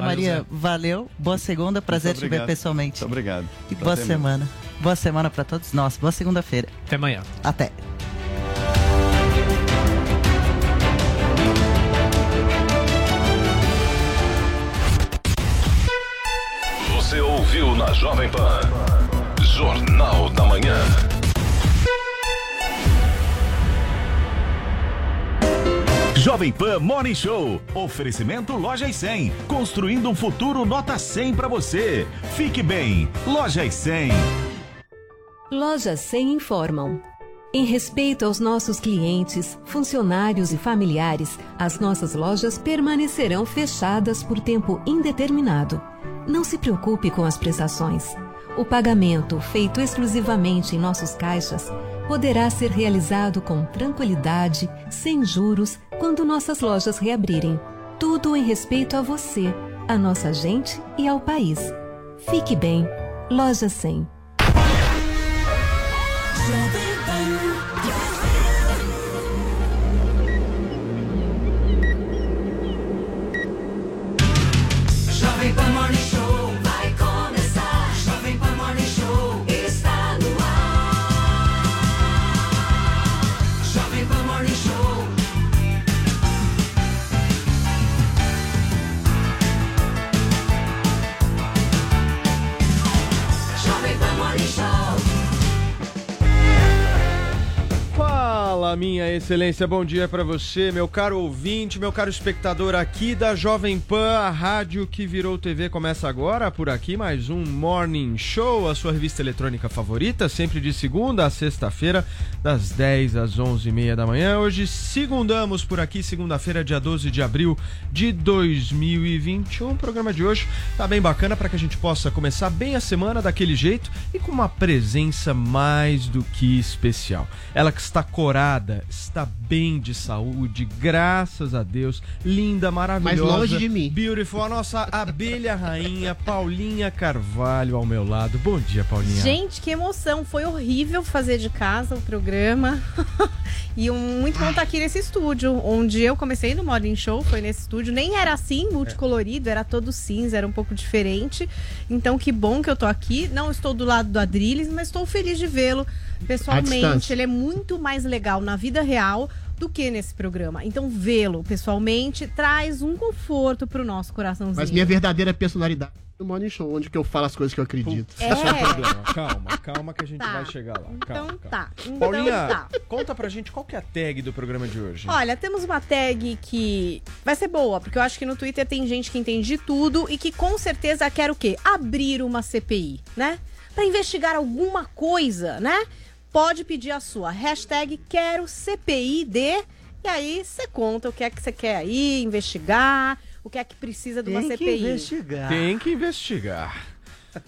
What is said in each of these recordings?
Maria, valeu. Boa segunda. Prazer te ver pessoalmente. Muito obrigado. E boa semana. Boa semana para todos nós. Boa segunda-feira. Até amanhã. Até. Você ouviu na Jovem Pan. Jornal da Manhã. Jovem Pan Morning Show. Oferecimento Loja e 100. Construindo um futuro nota 100 para você. Fique bem. Loja e 100. Lojas 100 informam. Em respeito aos nossos clientes, funcionários e familiares, as nossas lojas permanecerão fechadas por tempo indeterminado. Não se preocupe com as prestações. O pagamento, feito exclusivamente em nossos caixas, poderá ser realizado com tranquilidade, sem juros, quando nossas lojas reabrirem. Tudo em respeito a você, a nossa gente e ao país. Fique bem. Loja 100. Minha excelência, bom dia pra você, meu caro ouvinte, meu caro espectador aqui da Jovem Pan, a rádio que virou TV começa agora por aqui, mais um Morning Show, a sua revista eletrônica favorita, sempre de segunda a sexta-feira, das 10 às 11h30 da manhã. Hoje, segundamos por aqui, segunda-feira, dia 12 de abril de 2021. O programa de hoje tá bem bacana para que a gente possa começar bem a semana daquele jeito e com uma presença mais do que especial. Ela que está corada, está bem de saúde, graças a Deus, linda, maravilhosa. Mas longe de mim. Beautiful, a nossa abelha rainha, Paulinha Carvalho ao meu lado. Bom dia, Paulinha. Gente, que emoção. Foi horrível fazer de casa o programa. e um, muito bom estar aqui nesse estúdio, onde eu comecei no Morning Show, foi nesse estúdio. Nem era assim, multicolorido, era todo cinza, era um pouco diferente. Então, que bom que eu tô aqui. Não estou do lado do Adrilles, mas estou feliz de vê-lo pessoalmente. Ele é muito mais legal na vida real do que nesse programa. Então, vê-lo pessoalmente traz um conforto pro nosso coraçãozinho. Mas minha verdadeira personalidade é no Morning Show, onde que eu falo as coisas que eu acredito. É. É. Calma, calma que a gente Tá. vai chegar lá. Calma, Então calma. tá. Então Paulinha, tá. conta pra gente qual que é a tag do programa de hoje. Olha, temos uma tag que vai ser boa, porque eu acho que no Twitter tem gente que entende de tudo e que com certeza quer o quê? Abrir uma CPI, né? Pra investigar alguma coisa, né? Pode pedir a sua hashtag quero CPI de e aí você conta o que é que você quer aí investigar, o que é que precisa de uma Tem que CPI. investigar. Tem que investigar.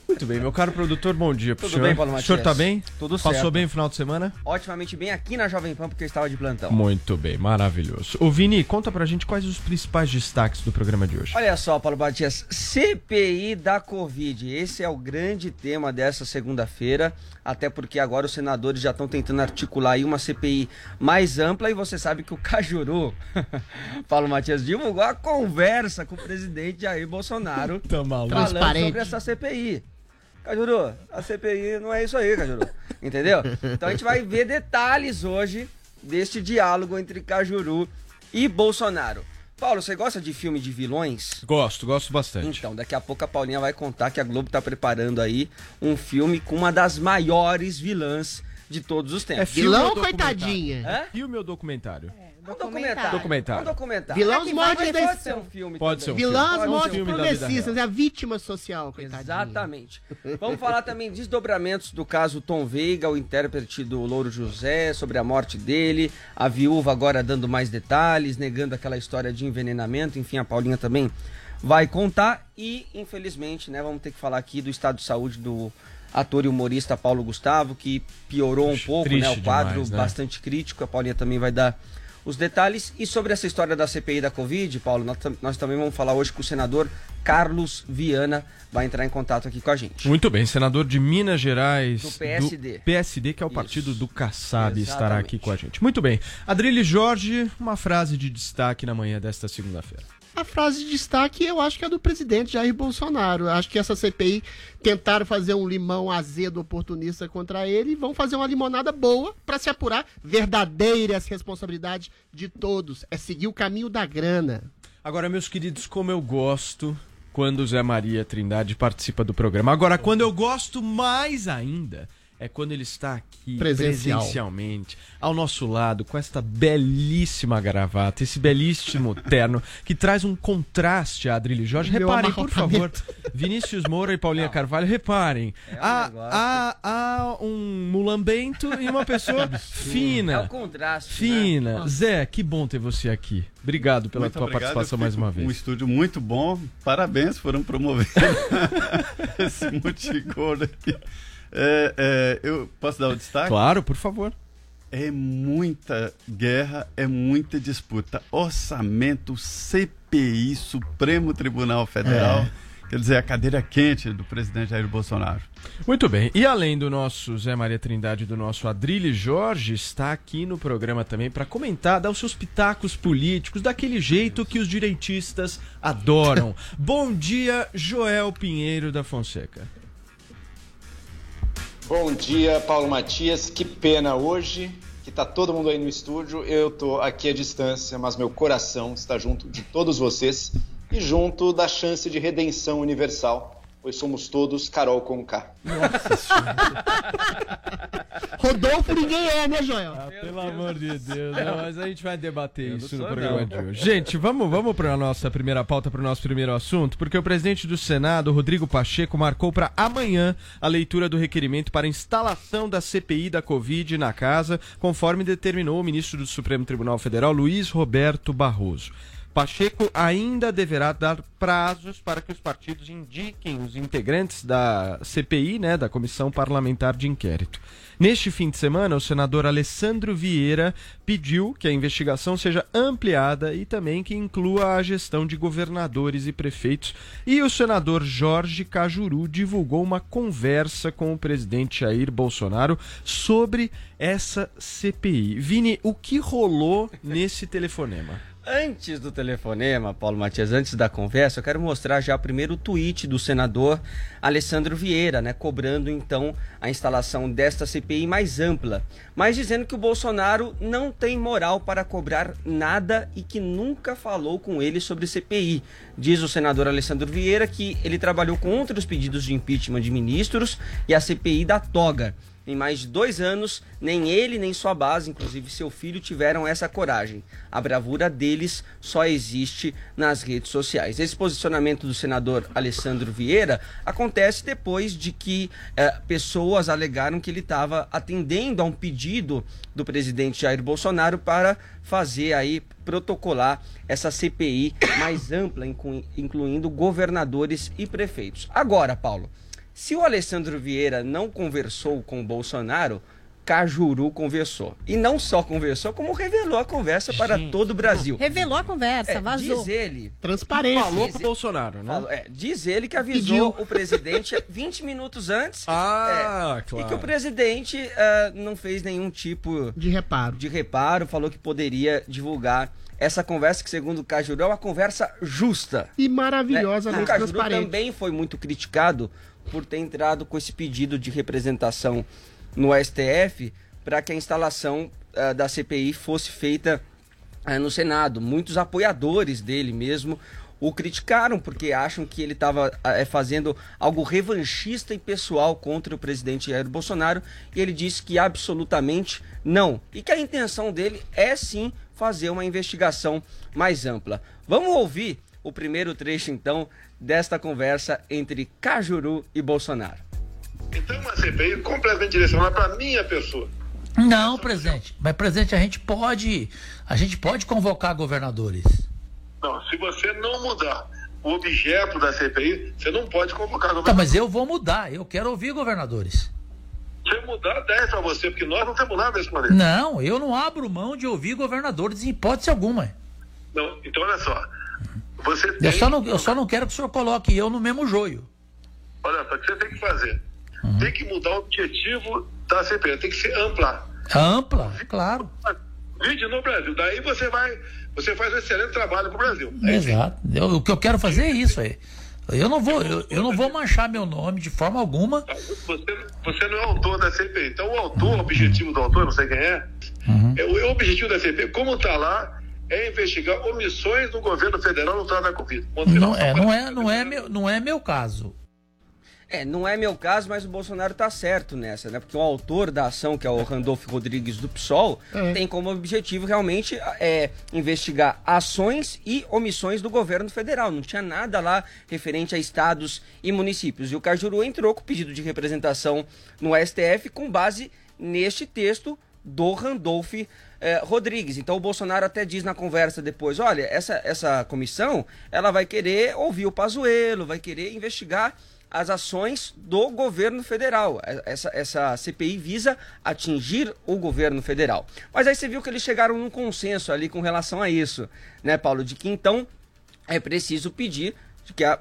Muito bem, meu caro produtor, bom dia pro Tudo senhor. bem, Paulo O senhor Matias? tá bem? Tudo Passou certo. bem o final de semana? Otimamente bem aqui na Jovem Pan, porque eu estava de plantão. Muito bem, maravilhoso. Ô Vini, conta pra gente quais os principais destaques do programa de hoje. Olha só, Paulo Batias, CPI da Covid. Esse é o grande tema dessa segunda-feira, até porque agora os senadores já estão tentando articular aí uma CPI mais ampla e você sabe que o Cajuru, Paulo Matias, divulgou a conversa com o presidente Jair Bolsonaro Tá maluco. falando Transparente. sobre essa CPI. Cajuru, a CPI não é isso aí, Cajuru. Entendeu? Então a gente vai ver detalhes hoje deste diálogo entre Cajuru e Bolsonaro. Paulo, você gosta de filme de vilões? Gosto, gosto bastante. Então, daqui a pouco a Paulinha vai contar que a Globo tá preparando aí um filme com uma das maiores vilãs de todos os É tempos. filme Vilão ou coitadinha? Hã? Filme ou documentário? É documentário. Documentário. Um documentário. Vilão É mortes desse- Pode ser um filme Pode ser um também. filme. Vilãs Pode ser um mortes da progressistas, é a vítima social, coitadinha. Exatamente. Vamos falar também de desdobramentos do caso Tom Veiga, o intérprete do Louro José, sobre a morte dele, a viúva agora dando mais detalhes, negando aquela história de envenenamento, enfim, a Paulinha também vai contar. E, infelizmente, né, vamos ter que falar aqui do estado de saúde do ator e humorista Paulo Gustavo, que piorou um pouco, né? O quadro demais, né? bastante crítico. A Paulinha também vai dar os detalhes. E sobre essa história da CPI da Covid, Paulo, nós, nós também vamos falar hoje com o senador Carlos Viana, vai entrar em contato aqui com a gente. Muito bem, senador de Minas Gerais. Do PSD. PSD, que é o partido do Kassab, estará aqui com a gente. Muito bem. Adrilho Jorge, uma frase de destaque na manhã desta segunda-feira. A frase de destaque eu acho que é do presidente Jair Bolsonaro. Acho que essa CPI tentaram fazer um limão azedo oportunista contra ele e vão fazer uma limonada boa para se apurar verdadeiras responsabilidades de todos. É seguir o caminho da grana. Agora, meus queridos, como eu gosto quando Zé Maria Trindade participa do programa. Agora, quando eu gosto mais ainda é quando ele está aqui Presencial. presencialmente, ao nosso lado, com esta belíssima gravata, esse belíssimo terno, que traz um contraste a Adrilho Jorge. Meu Reparem, por favor. Vinícius Moura e Paulinha Carvalho, reparem. É um há, há, há um mulambento e uma pessoa É fina. o contraste. Fina. Né? Zé, que bom ter você aqui. Obrigado pela Muito tua obrigado, participação mais uma vez. Um estúdio muito bom. Parabéns, foram promovendo esse multigordo aqui. É, é, eu posso dar o destaque? Claro, por favor. É muita guerra, é muita disputa. Orçamento, CPI, Supremo Tribunal Federal. Quer dizer, a cadeira quente do presidente Jair Bolsonaro. Muito bem. E além do nosso Zé Maria Trindade e do nosso Adrilho Jorge, está aqui no programa também para comentar, dar os seus pitacos políticos, daquele jeito que os direitistas adoram. Bom dia, Joel Pinheiro da Fonseca. Bom dia, Paulo Matias. Que pena hoje que tá todo mundo aí no estúdio. Eu tô aqui à distância, mas meu coração está junto de todos vocês e junto da chance de redenção universal, pois somos todos Carol com K. Rodolfo ninguém é, né, Joel? Pelo amor de Deus, não, mas a gente vai debater isso no programa não. de hoje. Gente, vamos, vamos para a nossa primeira pauta, para o nosso primeiro assunto, porque o presidente do Senado, Rodrigo Pacheco, marcou para amanhã a leitura do requerimento para instalação da CPI da Covid na casa, conforme determinou o ministro do Supremo Tribunal Federal, Luiz Roberto Barroso. Pacheco ainda deverá dar prazos para que os partidos indiquem os integrantes da CPI, né, da Comissão Parlamentar de Inquérito. Neste fim de semana, o senador Alessandro Vieira pediu que a investigação seja ampliada e também que inclua a gestão de governadores e prefeitos. E o senador Jorge Cajuru divulgou uma conversa com o presidente Jair Bolsonaro sobre essa CPI. Vini, o que rolou nesse telefonema? Antes do telefonema, Paulo Matias, antes da conversa, eu quero mostrar já o primeiro tweet do senador Alessandro Vieira, né, cobrando então a instalação desta CPI mais ampla, mas dizendo que o Bolsonaro não tem moral para cobrar nada e que nunca falou com ele sobre CPI. Diz o senador Alessandro Vieira que ele trabalhou contra os pedidos de impeachment de ministros e a CPI da toga. Em mais de dois anos, nem ele nem sua base, inclusive seu filho, tiveram essa coragem. A bravura deles só existe nas redes sociais. Esse posicionamento do senador Alessandro Vieira acontece depois de que eh, pessoas alegaram que ele estava atendendo a um pedido do presidente Jair Bolsonaro para fazer aí protocolar essa CPI mais ampla, inclu- incluindo governadores e prefeitos. Agora, Paulo. Se o Alessandro Vieira não conversou com o Bolsonaro, Cajuru conversou. E não só conversou, como revelou a conversa para todo o Brasil. Revelou a conversa, É, vazou. Diz ele. Transparência. Falou pro Bolsonaro, né? falou- é, diz ele que avisou o presidente 20 minutos antes. Ah, é, claro. E que o presidente ah, não fez nenhum tipo De reparo. de reparo, falou que poderia divulgar essa conversa, que segundo o Cajuru é uma conversa justa. E né? maravilhosamente O Cajuru transparente. também foi muito criticado por ter entrado com esse pedido de representação no STF para que a instalação ah, da CPI fosse feita ah, no Senado. Muitos apoiadores dele mesmo o criticaram porque acham que ele estava fazendo algo revanchista e pessoal contra o presidente Jair Bolsonaro e ele disse que absolutamente não e que a intenção dele é sim fazer uma investigação mais ampla. Vamos ouvir o primeiro trecho então desta conversa entre Cajuru e Bolsonaro. Então, uma CPI completamente direcionada para minha pessoa. Não, presidente. Mas, presidente, a gente pode. A gente pode convocar governadores. Não, se você não mudar o objeto da CPI, você não pode convocar Tá, governador. mas eu vou mudar. Eu quero ouvir governadores. Se mudar, 10 para você, porque nós não temos nada desse poder. Não, eu não abro mão de ouvir governadores em hipótese alguma. Não, então, olha só. Você tem, Eu só não, eu só não quero que o senhor coloque eu no mesmo joio. olha só, o que você tem que fazer? Uhum. Tem que mudar o objetivo da CPI, tem que ser ampla. Ampla, claro. Vídeo no Brasil. Daí você vai, você faz um excelente trabalho pro Brasil. Exato. Eu- o que eu quero fazer é isso aí. Eu não vou, eu, eu não vou manchar meu nome de forma alguma. Você, você não é autor da CPI. Então, o autor, o objetivo do autor, não sei quem é, é o, é o objetivo da CPI, como está lá, é investigar omissões do governo federal no trato da Covid. Não é, não é, não é meu, não é meu caso. É, não é meu caso, mas o Bolsonaro tá certo nessa, né? Porque o autor da ação, que é o Randolfo Rodrigues do PSOL, É. tem como objetivo realmente é, investigar ações e omissões do governo federal. Não tinha nada lá referente a estados e municípios. E o Cajuru entrou com pedido de representação no STF com base neste texto do Randolph eh, Rodrigues. Então o Bolsonaro até diz na conversa depois, olha, essa, essa comissão, ela vai querer ouvir o Pazuello, vai querer investigar as ações do governo federal. Eh, Essa, essa CPI visa atingir o governo federal. Mas aí você viu que eles chegaram num consenso ali com relação a isso, né, Paulo? De que então é preciso pedir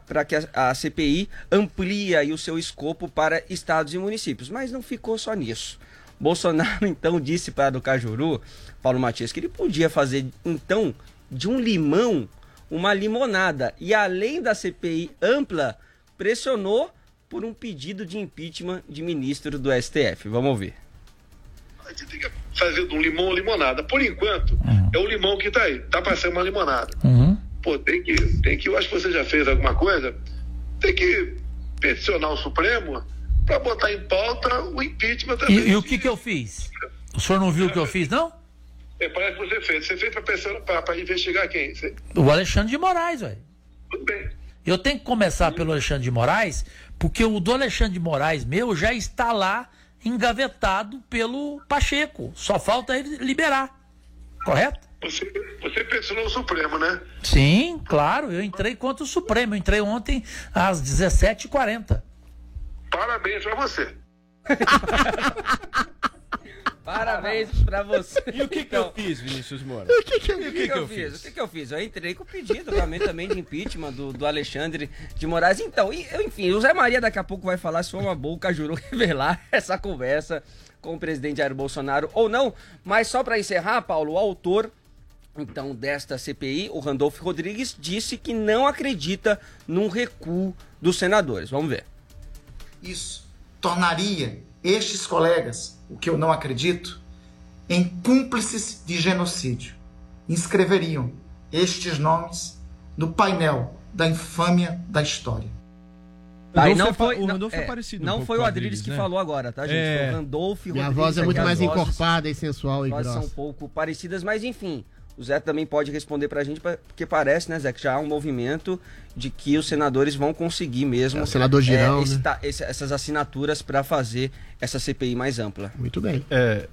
para que a, CPI amplie aí o seu escopo para estados e municípios. Mas não ficou só nisso. Bolsonaro então disse para o Cajuru, Paulo Matias, que ele podia fazer então de um limão uma limonada. E além da CPI ampla, pressionou por um pedido de impeachment de ministro do STF. Vamos ouvir. A gente tem que fazer de um limão limonada. Por enquanto, é o limão que está aí. Tá para ser uma limonada. Pô, tem que, tem que. Eu acho que você já fez alguma coisa. Tem que peticionar o Supremo para botar em pauta o impeachment E, também. e o que que eu fiz? O senhor não viu o que eu fiz, não? É, parece que você fez. Você fez para investigar quem? Você- O Alexandre de Moraes, velho. Tudo bem. Eu tenho que começar pelo Alexandre de Moraes, porque o do Alexandre de Moraes meu já está lá engavetado pelo Pacheco. Só falta ele liberar. Correto? Você, você peticionou o Supremo, né? Sim, claro. Eu entrei contra o Supremo. Eu entrei ontem às 17h40. Parabéns para você. Parabéns pra você. E o que, que Então, eu fiz, Vinícius Moura? O que, que, eu, E o que que eu fiz? fiz? O que, que eu fiz? Eu entrei com o pedido realmente também de impeachment do, do Alexandre de Moraes. Então, e, eu, enfim, o Zé Maria daqui a pouco vai falar se foi uma boa o Cajuru revelar essa conversa com o presidente Jair Bolsonaro ou não. Mas só pra encerrar, Paulo, o autor então desta CPI, o Randolfo Rodrigues, disse que não acredita num recuo dos senadores. Vamos ver. Isso tornaria estes colegas, o que eu não acredito, em cúmplices de genocídio. Inscreveriam estes nomes no painel da infâmia da história. Tá, e Randolfo não é foi, o não, Randolfo é é, parecido não foi o Adriles que né? falou agora, tá, gente? É. Foi o Randolfo Minha Rodrigues voz é muito mais vozes- encorpada e sensual e Vozes são um grossa. pouco parecidas, mas enfim, o Zé também pode responder pra gente, pra- porque parece, né, Zé, que já há um movimento de que os senadores vão conseguir mesmo É, o senador Girão, né? esta- esse- essas assinaturas para fazer essa CPI mais ampla. Muito bem. É,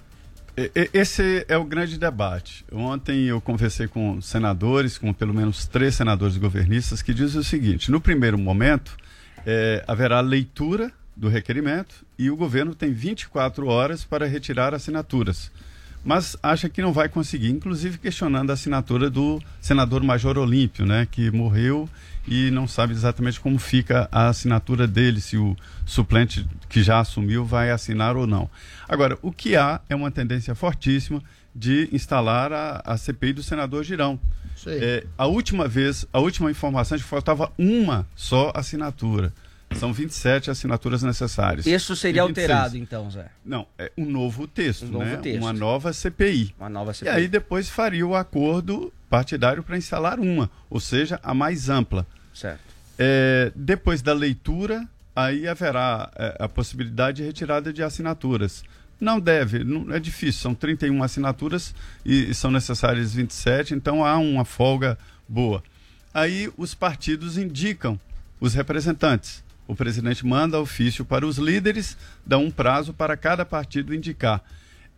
esse é o grande debate. Ontem eu conversei com senadores, com pelo menos três senadores governistas, que dizem o seguinte: no primeiro momento, é, haverá leitura do requerimento e o governo tem 24 horas para retirar assinaturas. Mas acha que não vai conseguir, inclusive questionando a assinatura do senador Major Olímpio, né, que morreu e não sabe exatamente como fica a assinatura dele, se o suplente que já assumiu vai assinar ou não. Agora, o que há é uma tendência fortíssima de instalar a, a CPI do senador Girão. É, a última vez, a última informação é que faltava uma só assinatura. São 27 assinaturas necessárias. Isso seria E 26. alterado, então, Zé. Não, é um novo texto, Um novo né? texto. Uma nova CPI. Uma nova E CPI. aí depois faria o acordo partidário para instalar uma, ou seja, a mais ampla. Certo. É, depois da leitura, aí haverá é, a possibilidade de retirada de assinaturas. Não deve, não, é difícil, são 31 assinaturas e, e são necessárias 27, então há uma folga boa. Aí os partidos indicam os representantes. O presidente manda ofício para os líderes, dá um prazo para cada partido indicar.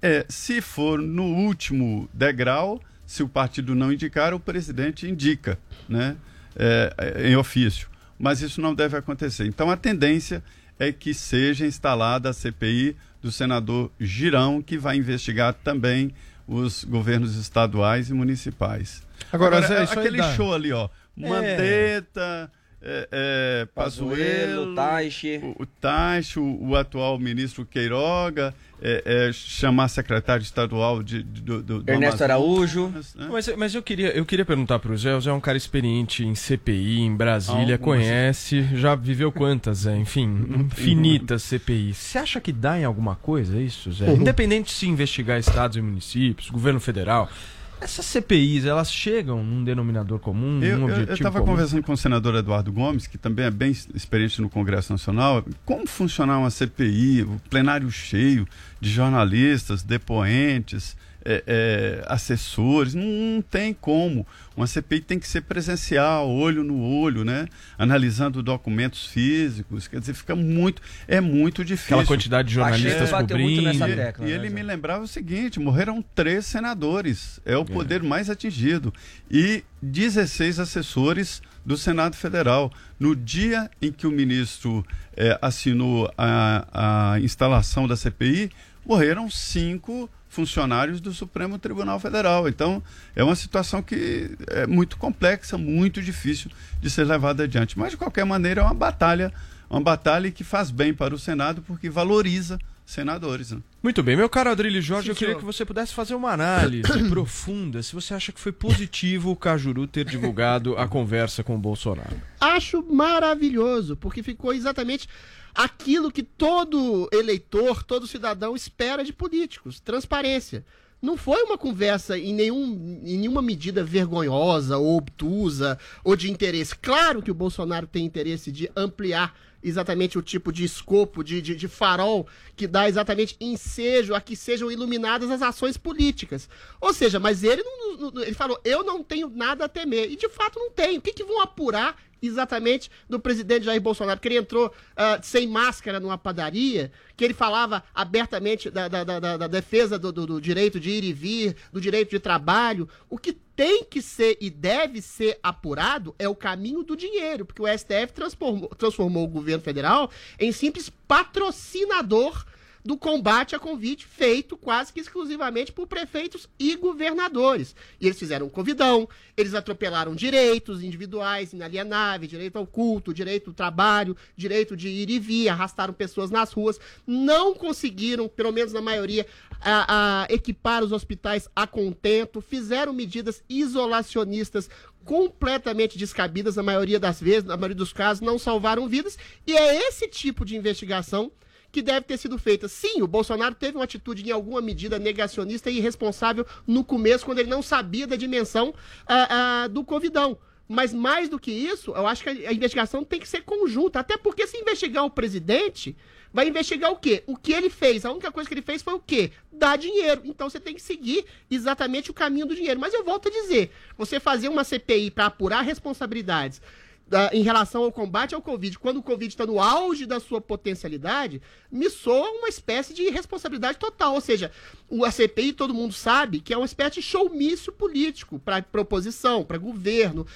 É, se for no último degrau, se o partido não indicar, o presidente indica, né? é, em ofício. Mas isso não deve acontecer. Então a tendência é que seja instalada a CPI do senador Girão, que vai investigar também os governos estaduais e municipais. Agora, Zé, aí aquele dá. show ali, ó. É. Mandetta, é, é, Pazuello, Pazuello, Taixe. o, o Taixe, o, o atual ministro Queiroga, é, é, chamar secretário estadual de, de- do, do, Ernesto Araújo. né? Mas, mas eu queria, eu queria perguntar pro Zé, o Zé é um cara experiente em CPI, em Brasília, Algumas. conhece, já viveu quantas, Zé? Enfim, infinitas CPIs. Você acha que dá em alguma coisa isso, Zé? Independente se investigar estados e municípios, governo federal, essas CPIs, elas chegam num denominador comum, Eu num eu- eu objetivo estava conversando com o senador Eduardo Gomes, que também é bem experiente no Congresso Nacional, como funcionar uma CPI, o plenário cheio de jornalistas, depoentes, é, é, assessores, não, não tem como. Uma CPI tem que ser presencial, olho no olho, né? Analisando documentos físicos, quer dizer, fica muito, é muito difícil. Aquela quantidade de jornalistas bateu muito nessa cobrindo. tecla. E né, ele me lembrava o seguinte: morreram três senadores, é o poder mais atingido, e 16 assessores do Senado Federal. No dia em que o ministro eh, assinou a, a instalação da CPI, morreram cinco funcionários do Supremo Tribunal Federal. Então, é uma situação que é muito complexa, muito difícil de ser levada adiante. Mas, de qualquer maneira, é uma batalha, uma batalha que faz bem para o Senado, porque valoriza senadores. Né? Muito bem, meu caro Adrilho Jorge, Sim, eu queria senhor. que você pudesse fazer uma análise profunda se você acha que foi positivo o Cajuru ter divulgado a conversa com o Bolsonaro. Acho maravilhoso, porque ficou exatamente aquilo que todo eleitor, todo cidadão espera de políticos: transparência. Não foi uma conversa em, nenhum, em nenhuma medida vergonhosa ou obtusa ou de interesse. Claro que o Bolsonaro tem interesse de ampliar exatamente o tipo de escopo, de, de, de farol que dá exatamente ensejo a que sejam iluminadas as ações políticas. Ou seja, mas ele não, não- ele falou, eu não tenho nada a temer. E de fato não tem. O que, que vão apurar exatamente do presidente Jair Bolsonaro? Que ele entrou ah, sem máscara numa padaria, que ele falava abertamente da, da, da, da- da defesa do, do- do direito de ir e vir, do direito de trabalho. O que tem que ser e deve ser apurado é o caminho do dinheiro, porque o STF transformou, transformou o governo federal em simples patrocinador do combate à Covid, feito quase que exclusivamente por prefeitos e governadores. E eles fizeram um convidão, eles atropelaram direitos individuais, inalienáveis, direito ao culto, direito ao trabalho, direito de ir e vir, arrastaram pessoas nas ruas, não conseguiram, pelo menos na maioria, a, a equipar os hospitais a contento, fizeram medidas isolacionistas completamente descabidas na maioria das vezes, na maioria dos casos, não salvaram vidas, e é esse tipo de investigação que deve ter sido feita. Sim, o Bolsonaro teve uma atitude em alguma medida negacionista e irresponsável no começo, quando ele não sabia da dimensão ah, ah, do Covidão. Mas mais do que isso, eu acho que a investigação tem que ser conjunta. Até porque se investigar o presidente, vai investigar o quê? O que ele fez. A única coisa que ele fez foi o quê? Dar dinheiro. Então você tem que seguir exatamente o caminho do dinheiro. Mas eu volto a dizer, você fazer uma CPI para apurar responsabilidades da- em relação ao combate ao Covid, quando o Covid está no auge da sua potencialidade, me soa uma espécie de responsabilidade total. Ou seja, o a CPI, todo mundo sabe que é uma espécie de showmício político para proposição, para governo,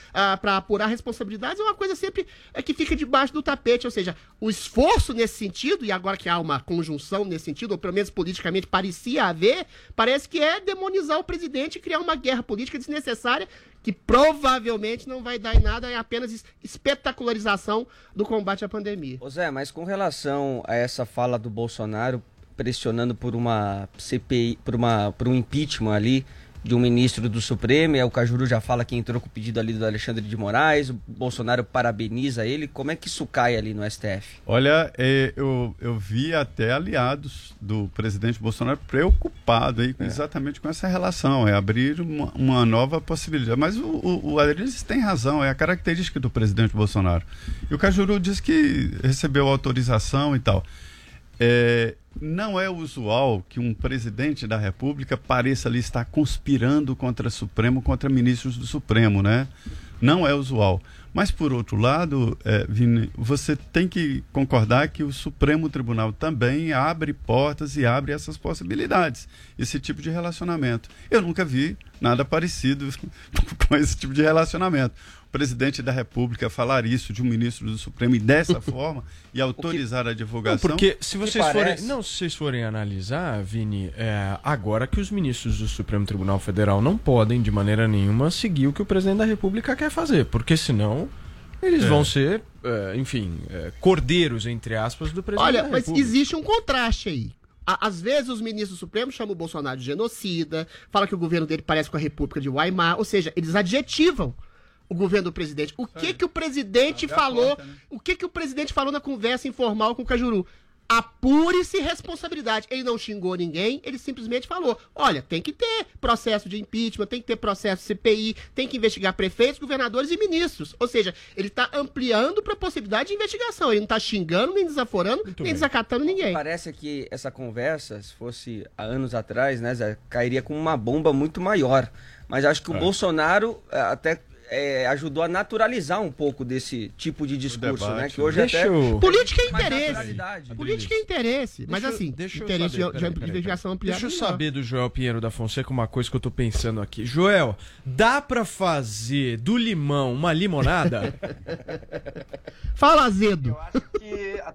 para apurar responsabilidades, é uma coisa sempre é, que fica debaixo do tapete. Ou seja, o esforço nesse sentido, e agora que há uma conjunção nesse sentido, ou pelo menos politicamente parecia haver, parece que é demonizar o presidente e criar uma guerra política desnecessária que provavelmente não vai dar em nada, é apenas es- espetacularização do combate à pandemia. Ô Zé, mas com relação a essa fala do Bolsonaro pressionando por uma CPI, por, uma, por um impeachment ali de um ministro do Supremo, o Cajuru já fala que entrou com o pedido ali do Alexandre de Moraes, o Bolsonaro parabeniza ele, como é que isso cai ali no STF? Olha, é, eu, eu vi até aliados do presidente Bolsonaro preocupado aí, com- exatamente com essa relação, é abrir uma, uma nova possibilidade. Mas o, o, o Adriles tem razão, é a característica do presidente Bolsonaro. E o Cajuru disse que recebeu autorização e tal. É, não é usual que um presidente da República pareça ali estar conspirando contra o Supremo, contra ministros do Supremo, né? Não é usual. Mas, por outro lado, eh, Vini, você tem que concordar que o Supremo Tribunal também abre portas e abre essas possibilidades, esse tipo de relacionamento. Eu nunca vi nada parecido com esse tipo de relacionamento. Presidente da República falar isso de um ministro do Supremo e dessa forma e autorizar a Não, divulgação. porque se vocês Me forem. parece- Não, se vocês forem analisar, Vini, é, agora que os ministros do Supremo Tribunal Federal não podem, de maneira nenhuma, seguir o que o presidente da República quer fazer. Porque senão eles É. vão ser, é, enfim, é, cordeiros, entre aspas, do presidente Olha, da mas República. existe um contraste aí. Às vezes os ministros supremos chamam o Bolsonaro de genocida, fala que o governo dele parece com a República de Weimar, ou seja, eles adjetivam o governo do presidente. O que que o presidente falou? O que que o presidente falou na conversa informal com o Cajuru? Apure-se responsabilidade. Ele não xingou ninguém, ele simplesmente falou: olha, tem que ter processo de impeachment, tem que ter processo CPI, tem que investigar prefeitos, governadores e ministros. Ou seja, ele está ampliando para a possibilidade de investigação. Ele não está xingando, nem desaforando, nem bem. desacatando ninguém. Parece que essa conversa, se fosse há anos atrás, né, Zé, cairia com uma bomba muito maior. Mas acho que o É. Bolsonaro eh, até eh, ajudou a naturalizar um pouco desse tipo de discurso, debate, né? Que né? hoje Deixa até eu- Política é interesse. Política é interesse. Mas Deixa eu- assim, deixa eu interesse saber, de, peraí, de peraí, investigação ampliada. Deixa eu saber do Joel Pinheiro da Fonseca uma coisa que eu tô pensando aqui. Joel, dá pra fazer do limão uma limonada? Fala, azedo. que a-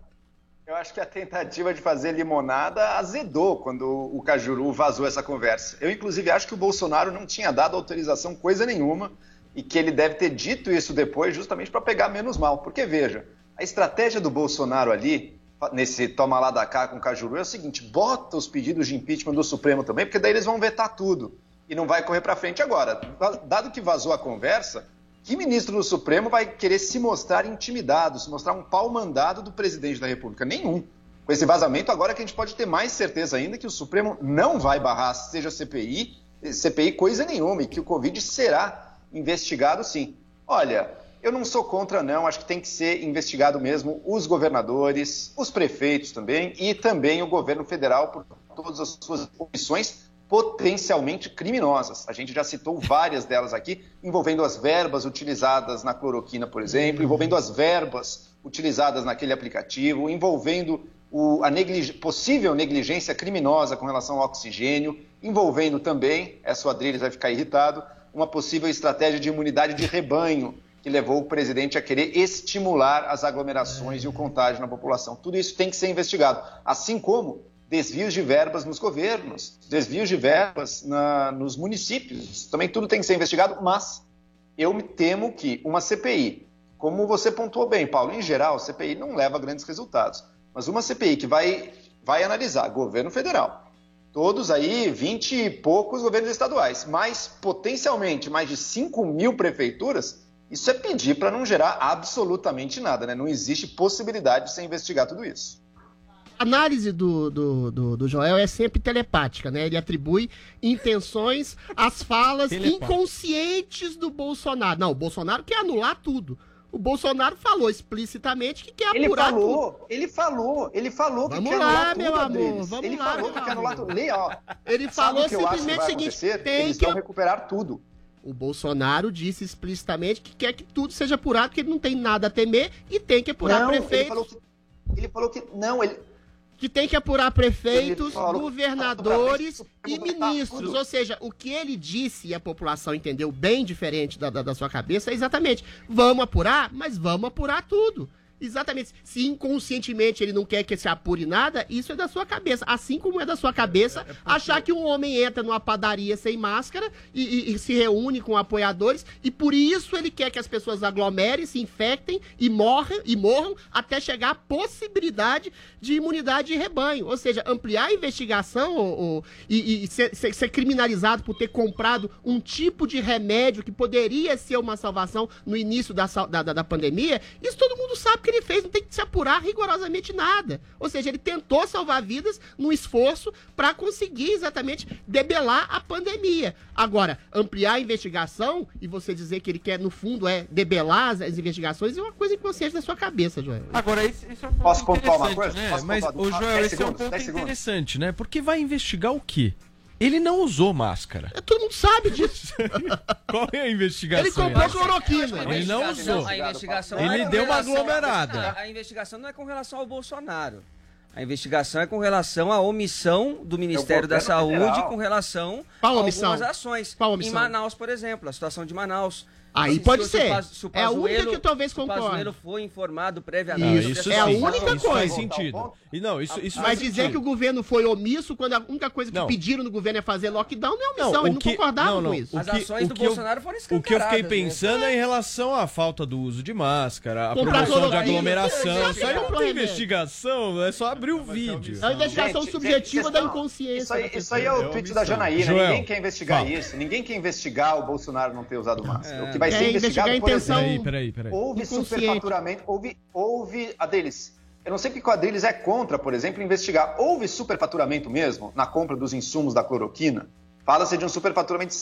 eu acho que a tentativa de fazer limonada azedou quando o Cajuru vazou essa conversa. Eu, inclusive, acho que o Bolsonaro não tinha dado autorização coisa nenhuma e que ele deve ter dito isso depois justamente para pegar menos mal. Porque, veja, a estratégia do Bolsonaro ali, nesse toma lá da cá com o Cajuru, é o seguinte: bota os pedidos de impeachment do Supremo também, porque daí eles vão vetar tudo e não vai correr para frente agora. Dado que vazou a conversa, que ministro do Supremo vai querer se mostrar intimidado, se mostrar um pau mandado do presidente da República? Nenhum. Com esse vazamento, agora que a gente pode ter mais certeza ainda que o Supremo não vai barrar, seja CPI, CPI coisa nenhuma, e que o Covid será investigado sim. Olha, eu não sou contra, não, acho que tem que ser investigado mesmo os governadores, os prefeitos também, e também o governo federal por todas as suas omissões potencialmente criminosas. A gente já citou várias delas aqui, envolvendo as verbas utilizadas na cloroquina, por exemplo, envolvendo as verbas utilizadas naquele aplicativo, envolvendo o- a neglig- possível negligência criminosa com relação ao oxigênio, envolvendo também, essa o Adriles vai ficar irritado, uma possível estratégia de imunidade de rebanho que levou o presidente a querer estimular as aglomerações e o contágio na população. Tudo isso tem que ser investigado, assim como desvios de verbas nos governos, desvios de verbas na- nos municípios. Também tudo tem que ser investigado, mas eu me temo que uma CPI, como você pontuou bem, Paulo, em geral, CPI não leva a grandes resultados. Mas uma CPI que vai, vai analisar governo federal, todos aí, 20 e poucos governos estaduais, mas potencialmente mais de 5 mil prefeituras, isso é pedir para não gerar absolutamente nada, né? Não existe possibilidade de se investigar tudo isso. A análise do, do, do, do Joel é sempre telepática, né? Ele atribui intenções às falas Telepática. inconscientes do Bolsonaro. Não, o Bolsonaro quer anular tudo. O Bolsonaro falou explicitamente que quer Ele apurar falou, tudo. ele falou, ele falou que Vamos quer lá, meu amor, Adriles. vamos Ele lá, falou que quer anular tudo. Lê, ó. Ele Sabe falou que que simplesmente o seguinte: tem Eles que vão recuperar tudo. O Bolsonaro disse explicitamente que quer que tudo seja apurado, que ele não tem nada a temer e tem que apurar Não, ele prefeitos. falou que, ele falou que não, ele que tem que apurar prefeitos, governadores e ministros. Ou seja, o que ele disse e a população entendeu bem diferente da, da, da sua cabeça é exatamente: vamos apurar, mas vamos apurar tudo. Exatamente. Se inconscientemente ele não quer que se apure nada, isso é da sua cabeça. Assim como é da sua cabeça achar que um homem entra numa padaria sem máscara e, e- e se reúne com apoiadores e por isso ele quer que as pessoas aglomerem, se infectem e morram, e morram até chegar à possibilidade de imunidade de rebanho. Ou seja, ampliar a investigação ou- ou- e, e ser, ser- ser criminalizado por ter comprado um tipo de remédio que poderia ser uma salvação no início da, da- da pandemia, isso todo mundo sabe que ele fez, não tem que se apurar rigorosamente nada. Ou seja, ele tentou salvar vidas no esforço para conseguir exatamente debelar a pandemia. Agora, ampliar a investigação e você dizer que ele quer, no fundo, é debelar as, as investigações é uma coisa inconsciente da sua cabeça, Joel. Agora, esse, esse é um ponto Posso pontuar uma interessante, coisa? né? Posso Mas, ô Joel, esse é um segundos, ponto dez segundos. interessante, né? Porque vai investigar o quê? Ele não usou máscara. Todo mundo sabe disso. Qual é a investigação? Ele comprou cloroquina. Ele não usou. A investigação Ele não é com deu uma relação- aglomerada. A investigação não é com relação ao Bolsonaro. A investigação é com relação à omissão do Ministério da governo Saúde federal. com relação Qual a omissão? algumas ações. Qual Em omissão? Manaus, por exemplo, a situação de Manaus. Aí Se- pode ser. Se É a única que eu talvez se o concorde. Pazuello foi informado previamente. isso sobre é a única isso coisa. faz sentido. E não, isso, isso Mas faz dizer sentido. que o governo foi omisso quando a única coisa que Não. pediram no governo é fazer lockdown não é omissão. Não, Eles o não que- concordavam não, não, com isso. o As que- ações do que eu- Bolsonaro foram O que eu fiquei escancaradas mesmo. pensando é em relação à falta do uso de máscara, a Comprar promoção de aglomeração. Isso aí não tem investigação, é só abrir o vídeo. É uma investigação subjetiva da inconsciência. Isso aí, isso é o tweet da Janaína. Ninguém quer investigar isso. Ninguém quer investigar o Bolsonaro não ter usado máscara. Que vai É, ser investigar investigado, a por intenção- exemplo, Peraí, peraí, peraí. houve superfaturamento, houve, houve a deles. Eu não sei porque o Adriles é contra, por exemplo, investigar. Houve superfaturamento mesmo na compra dos insumos da cloroquina? Fala-se de um superfaturamento de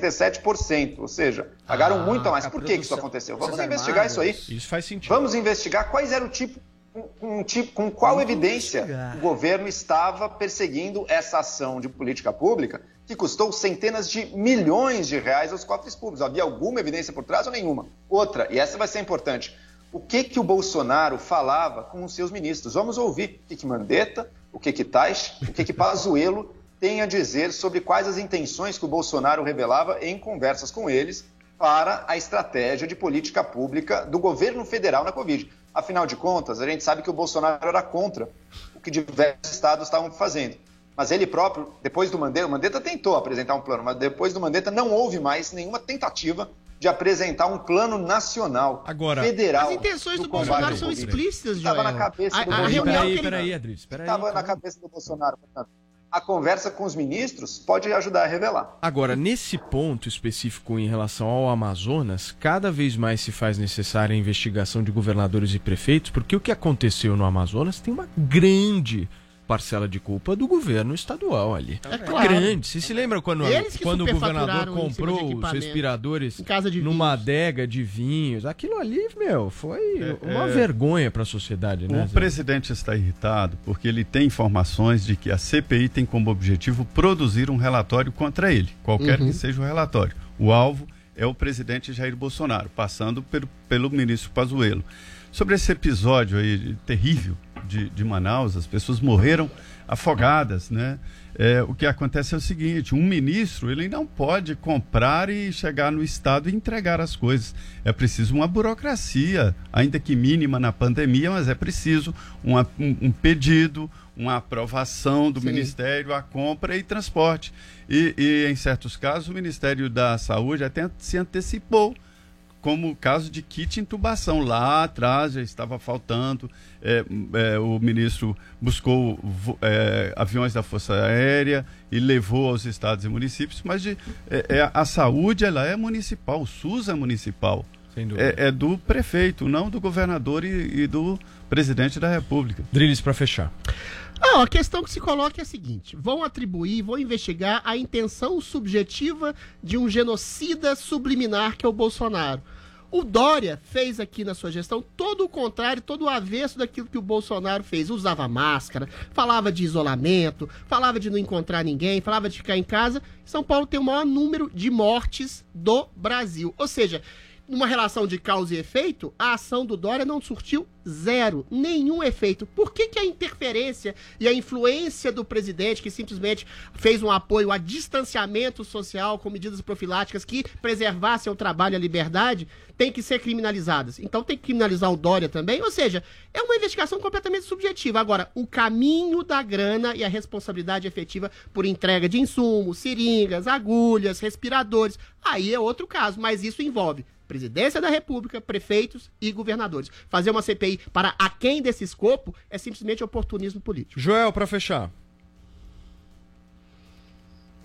167%, ou seja, pagaram Ah, muito a mais. a Por que, que isso aconteceu? Vamos investigar isso aí. Armadas. Isso faz sentido. Vamos investigar quais era o tipo, com, com tipo, com qual evidência o governo estava perseguindo essa ação de política pública que custou centenas de milhões de reais aos cofres públicos. Havia alguma evidência por trás ou nenhuma? Outra, e essa vai ser importante. O que que o Bolsonaro falava com os seus ministros? Vamos ouvir o que que Mandetta, o que que Tais, o que que Pazuello tem a dizer sobre quais as intenções que o Bolsonaro revelava em conversas com eles para a estratégia de política pública do governo federal na Covid. Afinal de contas, a gente sabe que o Bolsonaro era contra o que diversos estados estavam fazendo. Mas ele próprio, depois do Mandetta, o Mandetta tentou apresentar um plano, mas depois do Mandetta não houve mais nenhuma tentativa de apresentar um plano nacional, Agora, federal. As intenções do combate Bolsonaro são explícitas, Estava Joel. na cabeça A- do a Bolsonaro. Peraí, peraí, Adriles, peraí. Estava na cabeça do Bolsonaro, portanto. A conversa com os ministros pode ajudar a revelar. Agora, nesse ponto específico em relação ao Amazonas, cada vez mais se faz necessária a investigação de governadores e prefeitos, porque o que aconteceu no Amazonas tem uma grande parcela de culpa do governo estadual ali. É claro. Grande. Você se lembra quando, quando o governador comprou os respiradores Em casa de numa adega de vinhos? Aquilo ali, meu, foi É, uma é. vergonha para a sociedade, né? O Zé? presidente está irritado porque ele tem informações de que a CPI tem como objetivo produzir um relatório contra ele, qualquer Uhum. que seja o relatório. O alvo é o presidente Jair Bolsonaro, passando pelo, pelo ministro Pazuello. Sobre esse episódio aí terrível de, de Manaus, as pessoas morreram afogadas, né? É, o que acontece é o seguinte: um ministro ele não pode comprar e chegar no estado e entregar as coisas. É preciso uma burocracia, ainda que mínima na pandemia, mas é preciso uma- um, um pedido, uma aprovação do Sim. ministério, a compra e transporte. E, e, em certos casos o Ministério da Saúde até se antecipou como o caso de kit intubação. Lá atrás já estava faltando, é, é, o ministro buscou é, aviões da Força Aérea e levou aos estados e municípios, mas de- é- é, a saúde ela é municipal, o SUS é municipal. Sem dúvida. É, é do prefeito, não do governador e, e do presidente da República. Drilis para fechar. Não, a questão que se coloca é a seguinte: vão atribuir, vão investigar a intenção subjetiva de um genocida subliminar que é o Bolsonaro. O Dória fez aqui na sua gestão todo o contrário, todo o avesso daquilo que o Bolsonaro fez. Usava máscara, falava de isolamento, falava de não encontrar ninguém, falava de ficar em casa. São Paulo tem o maior número de mortes do Brasil. Ou seja, numa relação de causa e efeito, a ação do Dória não surtiu zero, nenhum efeito. Por que, que a interferência e a influência do presidente, que simplesmente fez um apoio a distanciamento social com medidas profiláticas que preservassem o trabalho e a liberdade, tem que ser criminalizadas? Então tem que criminalizar o Dória também? Ou seja, é uma investigação completamente subjetiva. Agora, o caminho da grana e a responsabilidade efetiva por entrega de insumos, seringas, agulhas, respiradores, aí é outro caso, mas isso envolve Presidência da República, prefeitos e governadores. Fazer uma CPI para aquém desse escopo é simplesmente oportunismo político. Joel, para fechar.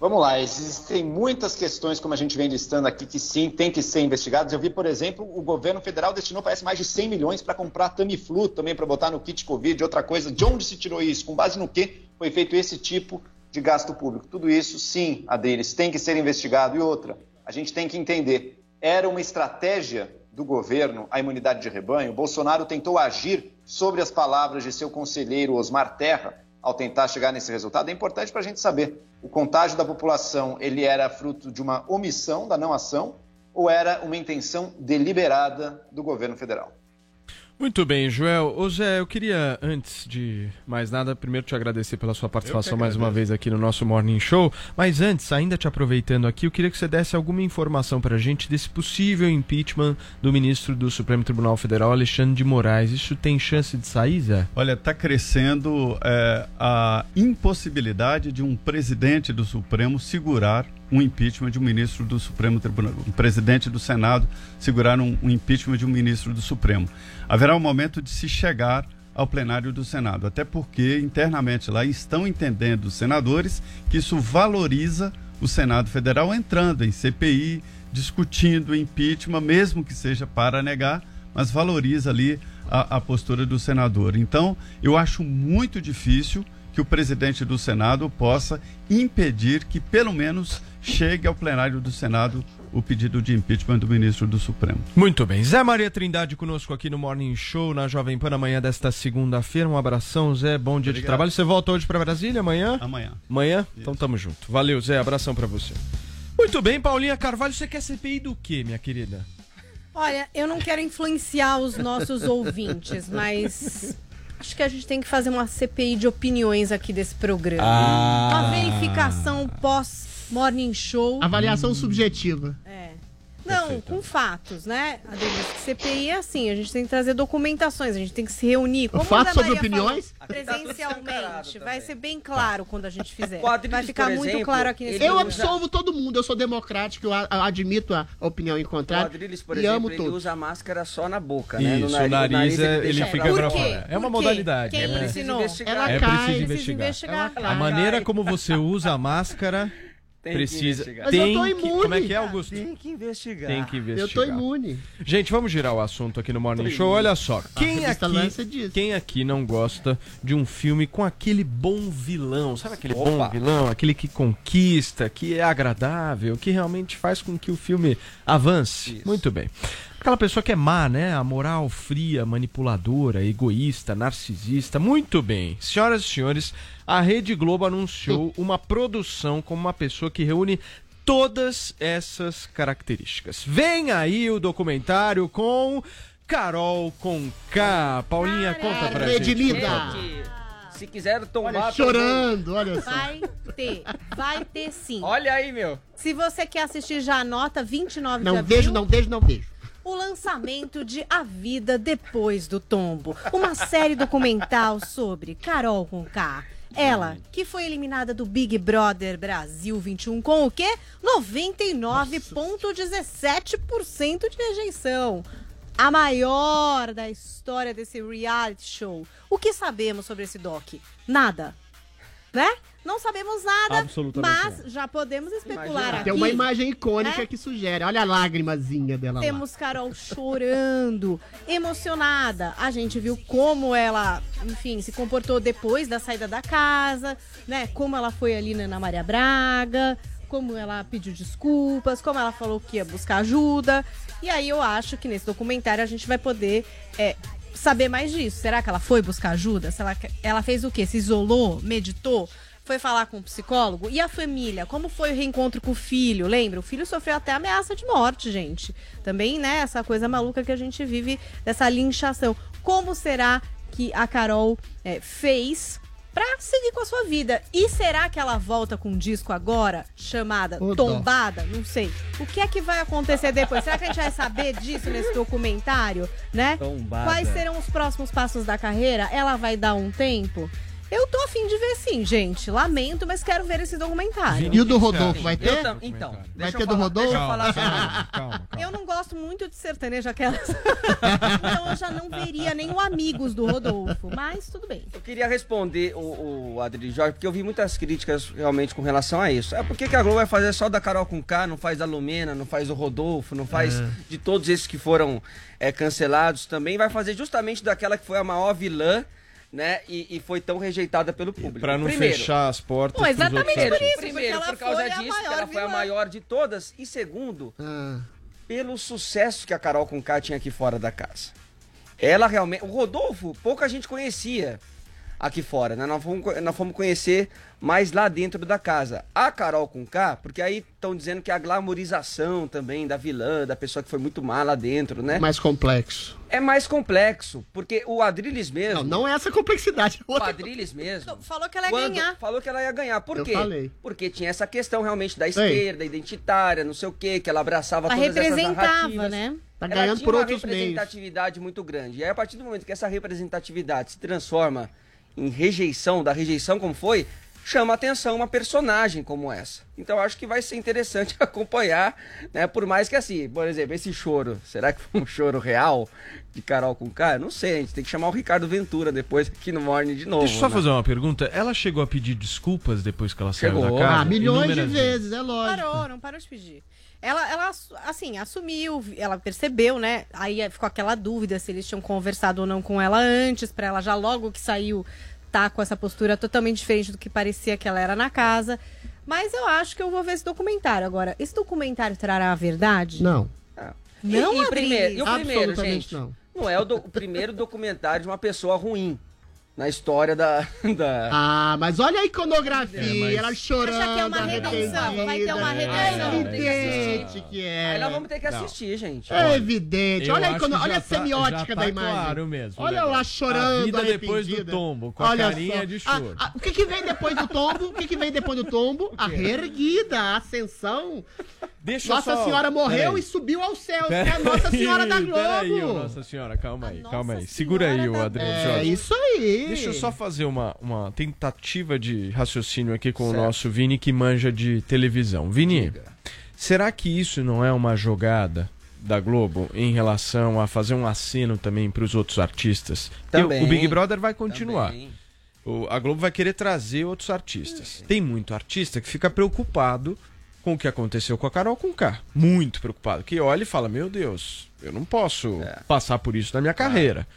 Vamos lá, existem muitas questões, como a gente vem listando aqui, que sim, tem que ser investigadas. Eu vi, por exemplo, o governo federal destinou, parece, mais de 100 milhões para comprar Tamiflu também, para botar no kit Covid, outra coisa. De onde se tirou isso? Com base no que foi feito esse tipo de gasto público? Tudo isso, sim, Adriles, tem que ser investigado. E outra, a gente tem que entender, era uma estratégia do governo a imunidade de rebanho. Bolsonaro tentou agir sobre as palavras de seu conselheiro Osmar Terra, ao tentar chegar nesse resultado, é importante para a gente saber. O contágio da população, ele era fruto de uma omissão da não ação ou era uma intenção deliberada do governo federal? Muito bem, Joel. Ô Zé, eu queria, antes de mais nada, primeiro te agradecer pela sua participação mais uma vez aqui no nosso Morning Show. Mas antes, ainda te aproveitando aqui, eu queria que você desse alguma informação pra gente desse possível impeachment do ministro do Supremo Tribunal Federal, Alexandre de Moraes. Isso tem chance de sair, Zé? Olha, está crescendo é, a impossibilidade de um presidente do Supremo segurar um impeachment de um ministro do Supremo Tribunal, um presidente do Senado segurar um, um impeachment de um ministro do Supremo. Haverá um momento de se chegar ao plenário do Senado, até porque internamente lá estão entendendo os senadores que isso valoriza o Senado Federal entrando em CPI, discutindo impeachment, mesmo que seja para negar, mas valoriza ali a, a postura do senador. Então, eu acho muito difícil que o presidente do Senado possa impedir que, pelo menos, chegue ao plenário do Senado o pedido de impeachment do ministro do Supremo. Muito bem. Zé Maria Trindade conosco aqui no Morning Show, na Jovem Pan, amanhã desta segunda-feira. Um abração, Zé. Bom dia de Obrigado. trabalho. Você volta hoje para Brasília amanhã? Amanhã. Amanhã? Então tamo junto. Valeu, Zé. Abração para você. Muito bem, Paulinha Carvalho. Você quer CPI do quê, minha querida? Olha, eu não quero influenciar os nossos ouvintes, mas acho que a gente tem que fazer uma CPI de opiniões aqui desse programa. Ah. Uma verificação pós Morning Show. Avaliação subjetiva. É. Não, com fatos, né? Que CPI é assim, a gente tem que trazer documentações, a gente tem que se reunir. Como Fatos a sobre falou, opiniões? Presencialmente. Vai ser bem claro quando a gente fizer. Vai ficar muito exemplo, claro aqui nesse Eu programa. absolvo todo mundo, eu sou democrático, eu a- a- admito a opinião em O contrário. Adriles, por e exemplo, amo ele todos. usa a máscara só na boca, né? Isso, o nariz, é- ele fica pra fora. É uma modalidade. Quem né? ensinou? Ela é cai, preciso precisa investigar. investigar. A maneira como você usa a máscara Tem que precisa. investigar. Mas eu Tem tô que- imune. Como é que é, Augusto? Tem que investigar. Tem que Eu investigar. tô imune. Gente, vamos girar o assunto aqui no Morning Show. Olha só, quem aqui, diz. quem aqui não gosta de um filme com aquele bom vilão? Sabe aquele Opa. bom vilão? Aquele que conquista, que é agradável, que realmente faz com que o filme avance? Muito bem. Aquela pessoa que é má, né? A moral fria, manipuladora, egoísta, narcisista. Muito bem. Senhoras e senhores, a Rede Globo anunciou uma produção com uma pessoa que reúne todas essas características. Vem aí o documentário com Carol com K. Paulinha, conta pra gente. Que, se quiser tombar... Olha, chorando, olha só. Vai ter, vai ter sim. Olha aí, meu. Se você quer assistir, já anota 29 de Não abril. vejo, não vejo, não vejo. O lançamento de A Vida Depois do Tombo, uma série documental sobre Carol com K. Ela, que foi eliminada do Big Brother Brasil 21 com o quê? 99,17% de rejeição. A maior da história desse reality show. O que sabemos sobre esse doc? Nada. Né? Não sabemos nada, mas já podemos especular aqui. Tem uma imagem icônica né? que sugere. Olha a lágrimazinha dela lá. Temos Carol chorando, emocionada. A gente viu como ela, enfim, se comportou depois da saída da casa, né? Como ela foi ali na Ana Maria Braga, como ela pediu desculpas, como ela falou que ia buscar ajuda. E aí eu acho que nesse documentário a gente vai poder é, saber mais disso. Será que ela foi buscar ajuda? Se ela, ela fez o quê? Se isolou? Meditou? Foi falar com o psicólogo? E a família? Como foi o reencontro com o filho? Lembra? O filho sofreu até ameaça de morte, gente. Também, né? Essa coisa maluca que a gente vive dessa linchação. Como será que a Carol é, fez pra seguir com a sua vida? E será que ela volta com um disco agora chamada. Tombada? Não sei. O que é que vai acontecer depois? Será que a gente vai saber disso nesse documentário, né? Tombada. Quais serão os próximos passos da carreira? Ela vai dar um tempo? Eu tô afim de ver sim, gente. Lamento, mas quero ver esse documentário. E o do Rodolfo vai ter? Eu então, Vai deixa ter eu do falar- Rodolfo? Deixa eu falar Calma, calma, Eu não gosto muito de sertanejo aquelas. então eu já não veria nem o Amigos do Rodolfo. Mas tudo bem. Eu queria responder o, o Adri Jorge, porque eu vi muitas críticas realmente com relação a isso. É por que, que a Globo vai fazer só da Carol com K, não faz da Lumena, não faz do Rodolfo, não faz É. de todos esses que foram é, cancelados também, vai fazer justamente daquela que foi a maior vilã, né? E, e foi tão rejeitada pelo público. Pra não Primeiro, fechar as portas. Pros exatamente outros por isso. Primeiro, porque ela por causa foi a disso, que ela foi a maior de todas. E segundo, Ah, pelo sucesso que a Carol com K tinha aqui fora da casa. Ela realmente. O Rodolfo, pouca gente conhecia. Aqui fora, né? Nós fomos, nós fomos conhecer mais lá dentro da casa. A Carol com K, porque aí estão dizendo que é a glamorização também da vilã, da pessoa que foi muito má lá dentro, né? Mais complexo. É mais complexo, porque o Adriles mesmo. Não, não é essa complexidade. O Adriles mesmo. Falou que ela ia quando ganhar. Falou que ela ia ganhar. Por Eu quê? falei. Porque tinha essa questão realmente da Ei. esquerda, identitária, não sei o quê, que ela abraçava Ela todas essas representava, narrativas. né? Tá Ela ganhando tinha por uma outros meios. representatividade muito grande. E aí, a partir do momento que essa representatividade se transforma em rejeição, da rejeição como foi, chama atenção uma personagem como essa. Então eu acho que vai ser interessante acompanhar, né? Por mais que assim, por exemplo, esse choro, será que foi um choro real de Carol com K? Eu Não sei, a gente tem que chamar o Ricardo Ventura depois aqui no Morning de novo. Deixa eu só né? fazer uma pergunta. Ela chegou a pedir desculpas depois que ela saiu Chegou. da casa? Ah, milhões de vezes, é lógico. Parou, não parou de pedir. Ela, ela, assim, assumiu, ela percebeu, né? Aí ficou aquela dúvida se eles tinham conversado ou não com ela antes, pra ela já logo que saiu tá com essa postura totalmente diferente do que parecia que ela era na casa. Mas eu acho que eu vou ver esse documentário. Agora, esse documentário trará a verdade? Não. Não, e, e, primeiro, e o primeiro, gente? não. Não é o, do- o primeiro documentário de uma pessoa ruim na história da. da... Ah, mas olha a iconografia, É, mas- ela chorando. Acha que é uma redenção, vai ter uma arrependida. redenção. É evidente que é. Aí nós vamos ter que assistir, gente. É evidente. Eu Olha, a, icono... olha a tá- semiótica já tá da imagem. claro mesmo, Olha né? lá A chorando. vida depois do tombo, com a Olha carinha só. de Ah, choro. o que, que vem depois do tombo? O que, que vem depois do tombo? A reerguida, a ascensão. Deixa eu Nossa só- Senhora morreu e subiu aos céus, é Pera a Nossa aí, Senhora da Peraí, Globo. Nossa Senhora, calma aí, calma aí. Segura aí, o Adriano É isso aí. Deixa eu só fazer uma, uma tentativa de raciocínio aqui com Certo. o nosso Vini que manja de televisão. Vini, será que isso não é uma jogada da Globo em relação a fazer um aceno também para os outros artistas? Também. o Big Brother vai continuar. O- a Globo vai querer trazer outros artistas. Tem muito artista que fica preocupado com o que aconteceu com a Carol Conká. Muito preocupado. Que olha e fala: Meu Deus, eu não posso É. passar por isso na minha carreira.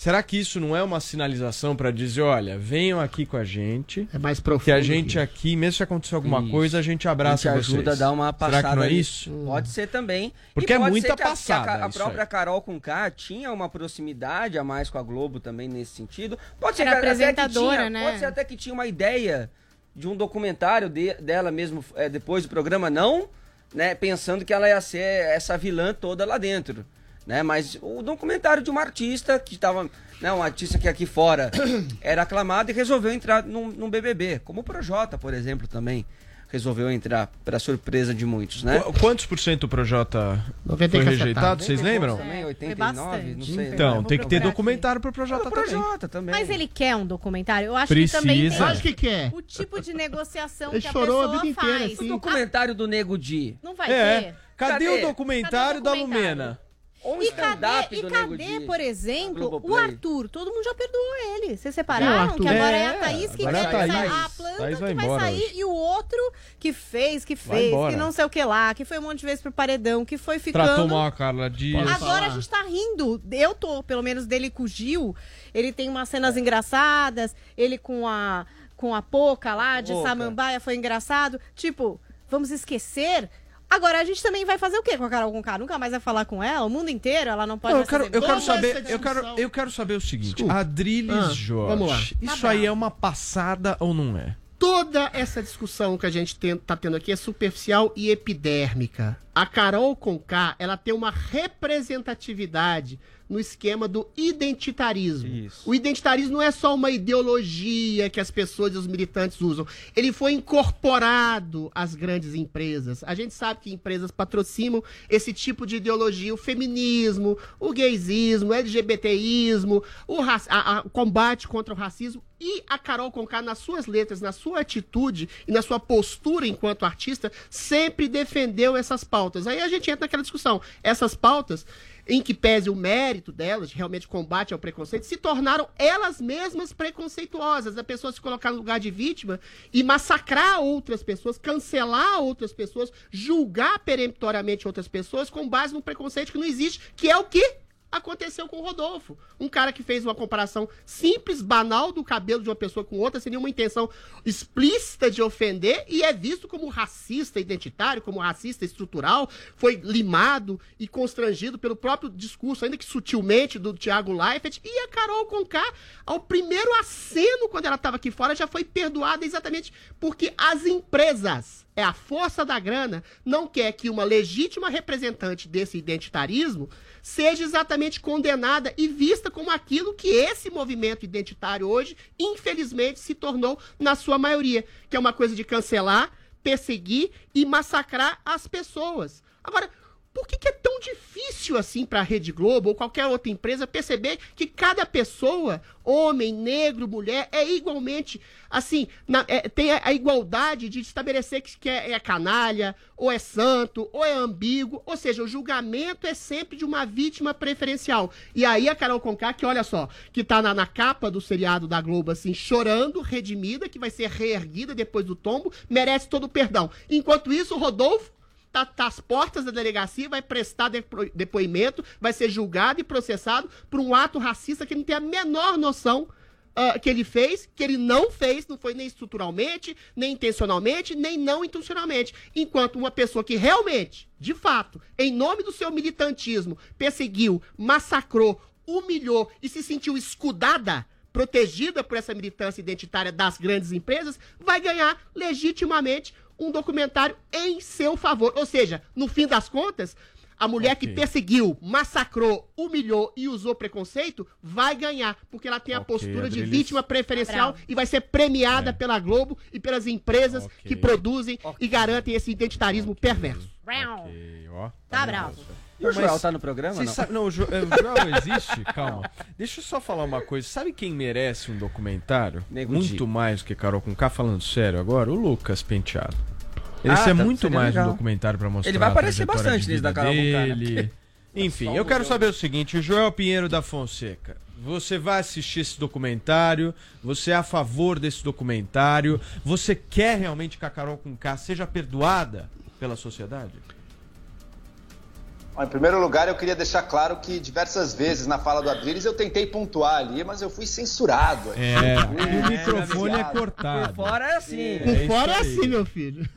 Será que isso não é uma sinalização para dizer: olha, venham aqui com a gente, É mais profundo. que a gente que- aqui, mesmo se acontecer alguma Isso. coisa, a gente A abraça gente ajuda vocês. a dar uma passada. Será que não é isso? Pode ser também. Porque E é pode muita ser que a- que a, passada a isso própria aí. Carol com K tinha uma proximidade a mais com a Globo também nesse sentido. Pode ser Era que até que apresentadora, tinha, né? Pode ser até que tinha uma ideia de um documentário de- dela mesmo é, depois do programa, não né, pensando que ela ia ser essa vilã toda lá dentro. Né? Mas o documentário de uma artista que estava. Né, um artista que aqui fora era aclamado e resolveu entrar num, num BBB. Como o Projota, por exemplo, também resolveu entrar, para surpresa de muitos, né? Qu- Quantos por cento o Projota 90 foi rejeitado? Vocês lembram? Também, É, 89, foi não sei. Então, Vou tem que ter documentário pro Projota O também. Projota também. Mas ele quer um documentário? Eu acho que também tem Precisa. Acho que quer. o tipo de negociação Ele que a chorou a pessoa vida inteira, faz. assim. O documentário do Nego Di. Não vai É. ter? Cadê, Cadê? o documentário Cadê o da documentário? Lumena? Um E cadê, e cadê por exemplo, o. Arthur? Todo mundo já perdoou ele. Vocês é separaram? Que agora é, É, a Thaís que agora é quer a sair. Thaís. A planta Thaís vai que vai embora sair hoje. e o outro que fez, que fez, que não sei o que lá, que foi um monte de vezes pro paredão, que foi ficando. Tratou mal a Carla Dias. Pode Agora falar. a gente tá rindo. Eu tô, pelo menos, dele com o Gil. Ele tem umas cenas engraçadas. Ele com a com a Poca lá de. Samambaia foi engraçado. Tipo, vamos esquecer. Agora a gente também vai fazer o quê com a Carol com K? Nunca mais vai falar com ela? O mundo inteiro? Ela não pode Não, eu quero, fazer eu quero saber, eu quero, eu quero saber o seguinte, Desculpa. Adriles Ah, Jorge, vamos lá. isso Tá aí é uma passada ou não é? Toda essa discussão que a gente tem, tá tendo aqui é superficial e epidérmica. A Carol Conká, ela tem uma representatividade no esquema do identitarismo. Isso. O identitarismo não é só uma ideologia que as pessoas e os militantes usam. Ele foi incorporado às grandes empresas. A gente sabe que empresas patrocinam esse tipo de ideologia, o feminismo, o gaysismo, o LGBTismo, o, raci- a- a- o combate contra o racismo. E a Carol Conká, nas suas letras, na sua atitude e na sua postura enquanto artista, sempre defendeu essas pautas. Aí a gente entra naquela discussão. Essas pautas, em que pese o mérito delas, de realmente combate ao preconceito, se tornaram elas mesmas preconceituosas. A pessoa se colocar no lugar de vítima e massacrar outras pessoas, cancelar outras pessoas, julgar peremptoriamente outras pessoas com base num preconceito que não existe, que é o quê? Aconteceu com o Rodolfo. Um cara que fez uma comparação simples, banal do cabelo de uma pessoa com outra, sem nenhuma intenção explícita de ofender, e é visto como racista identitário, como racista estrutural, foi limado e constrangido pelo próprio discurso, ainda que sutilmente, do Thiago Leifert, e a Carol Conká, ao primeiro aceno, quando ela estava aqui fora, já foi perdoada exatamente porque as empresas é a força da grana, não quer que uma legítima representante desse identitarismo seja exatamente condenada e vista como aquilo que esse movimento identitário hoje, infelizmente, se tornou na sua maioria, que é uma coisa de cancelar, perseguir e massacrar as pessoas. Agora, por que, que é tão difícil assim para a Rede Globo ou qualquer outra empresa perceber que cada pessoa, homem, negro, mulher, é igualmente assim, na- é- tem a, a igualdade de estabelecer que, que é, é canalha, ou é santo, ou é ambíguo, ou seja, o julgamento é sempre de uma vítima preferencial. E aí a Carol Conká, que olha só, que tá na, na capa do seriado da Globo, assim, chorando, redimida, que vai ser reerguida depois do tombo, merece todo o perdão. Enquanto isso, o Rodolfo tá, tá às portas da delegacia, vai prestar depo- depoimento, vai ser julgado e processado por um ato racista que ele não tem a menor noção ah, que ele fez, que ele não fez, não foi nem estruturalmente, nem intencionalmente, nem não intencionalmente. Enquanto uma pessoa que realmente, de fato, em nome do seu militantismo, perseguiu, massacrou, humilhou e se sentiu escudada, protegida por essa militância identitária das grandes empresas, vai ganhar legitimamente um documentário em seu favor. Ou seja, no fim das contas, a mulher que perseguiu, massacrou, humilhou e usou preconceito vai ganhar, porque ela tem a postura de vítima preferencial Bravo. e vai ser premiada pela Globo e pelas empresas que produzem e garantem esse identitarismo perverso. Ok, ó. Tá bravo. E o Joel tá no programa, não? sabem- não, o, Jo- o Joel existe? Calma. Deixa eu só falar uma coisa. Sabe quem merece um documentário? Nego muito Di. mais do que Carol com K, falando sério agora? O Lucas Penteado. Ele Ah, é tá, muito mais legal. um documentário pra mostrar Ele vai aparecer bastante nesse da Carol Conká, né? dele. Enfim, eu quero saber o seguinte, o Joel Pinheiro da Fonseca, você vai assistir esse documentário? Você é a favor desse documentário? Você quer realmente que a Carol com K seja perdoada pela sociedade? Ó, Em primeiro lugar, eu queria deixar claro que diversas vezes na fala do Adriles eu tentei pontuar ali, mas eu fui censurado. É, Fui o microfone é avisado. cortado. Por fora é assim. Por fora é assim, meu filho.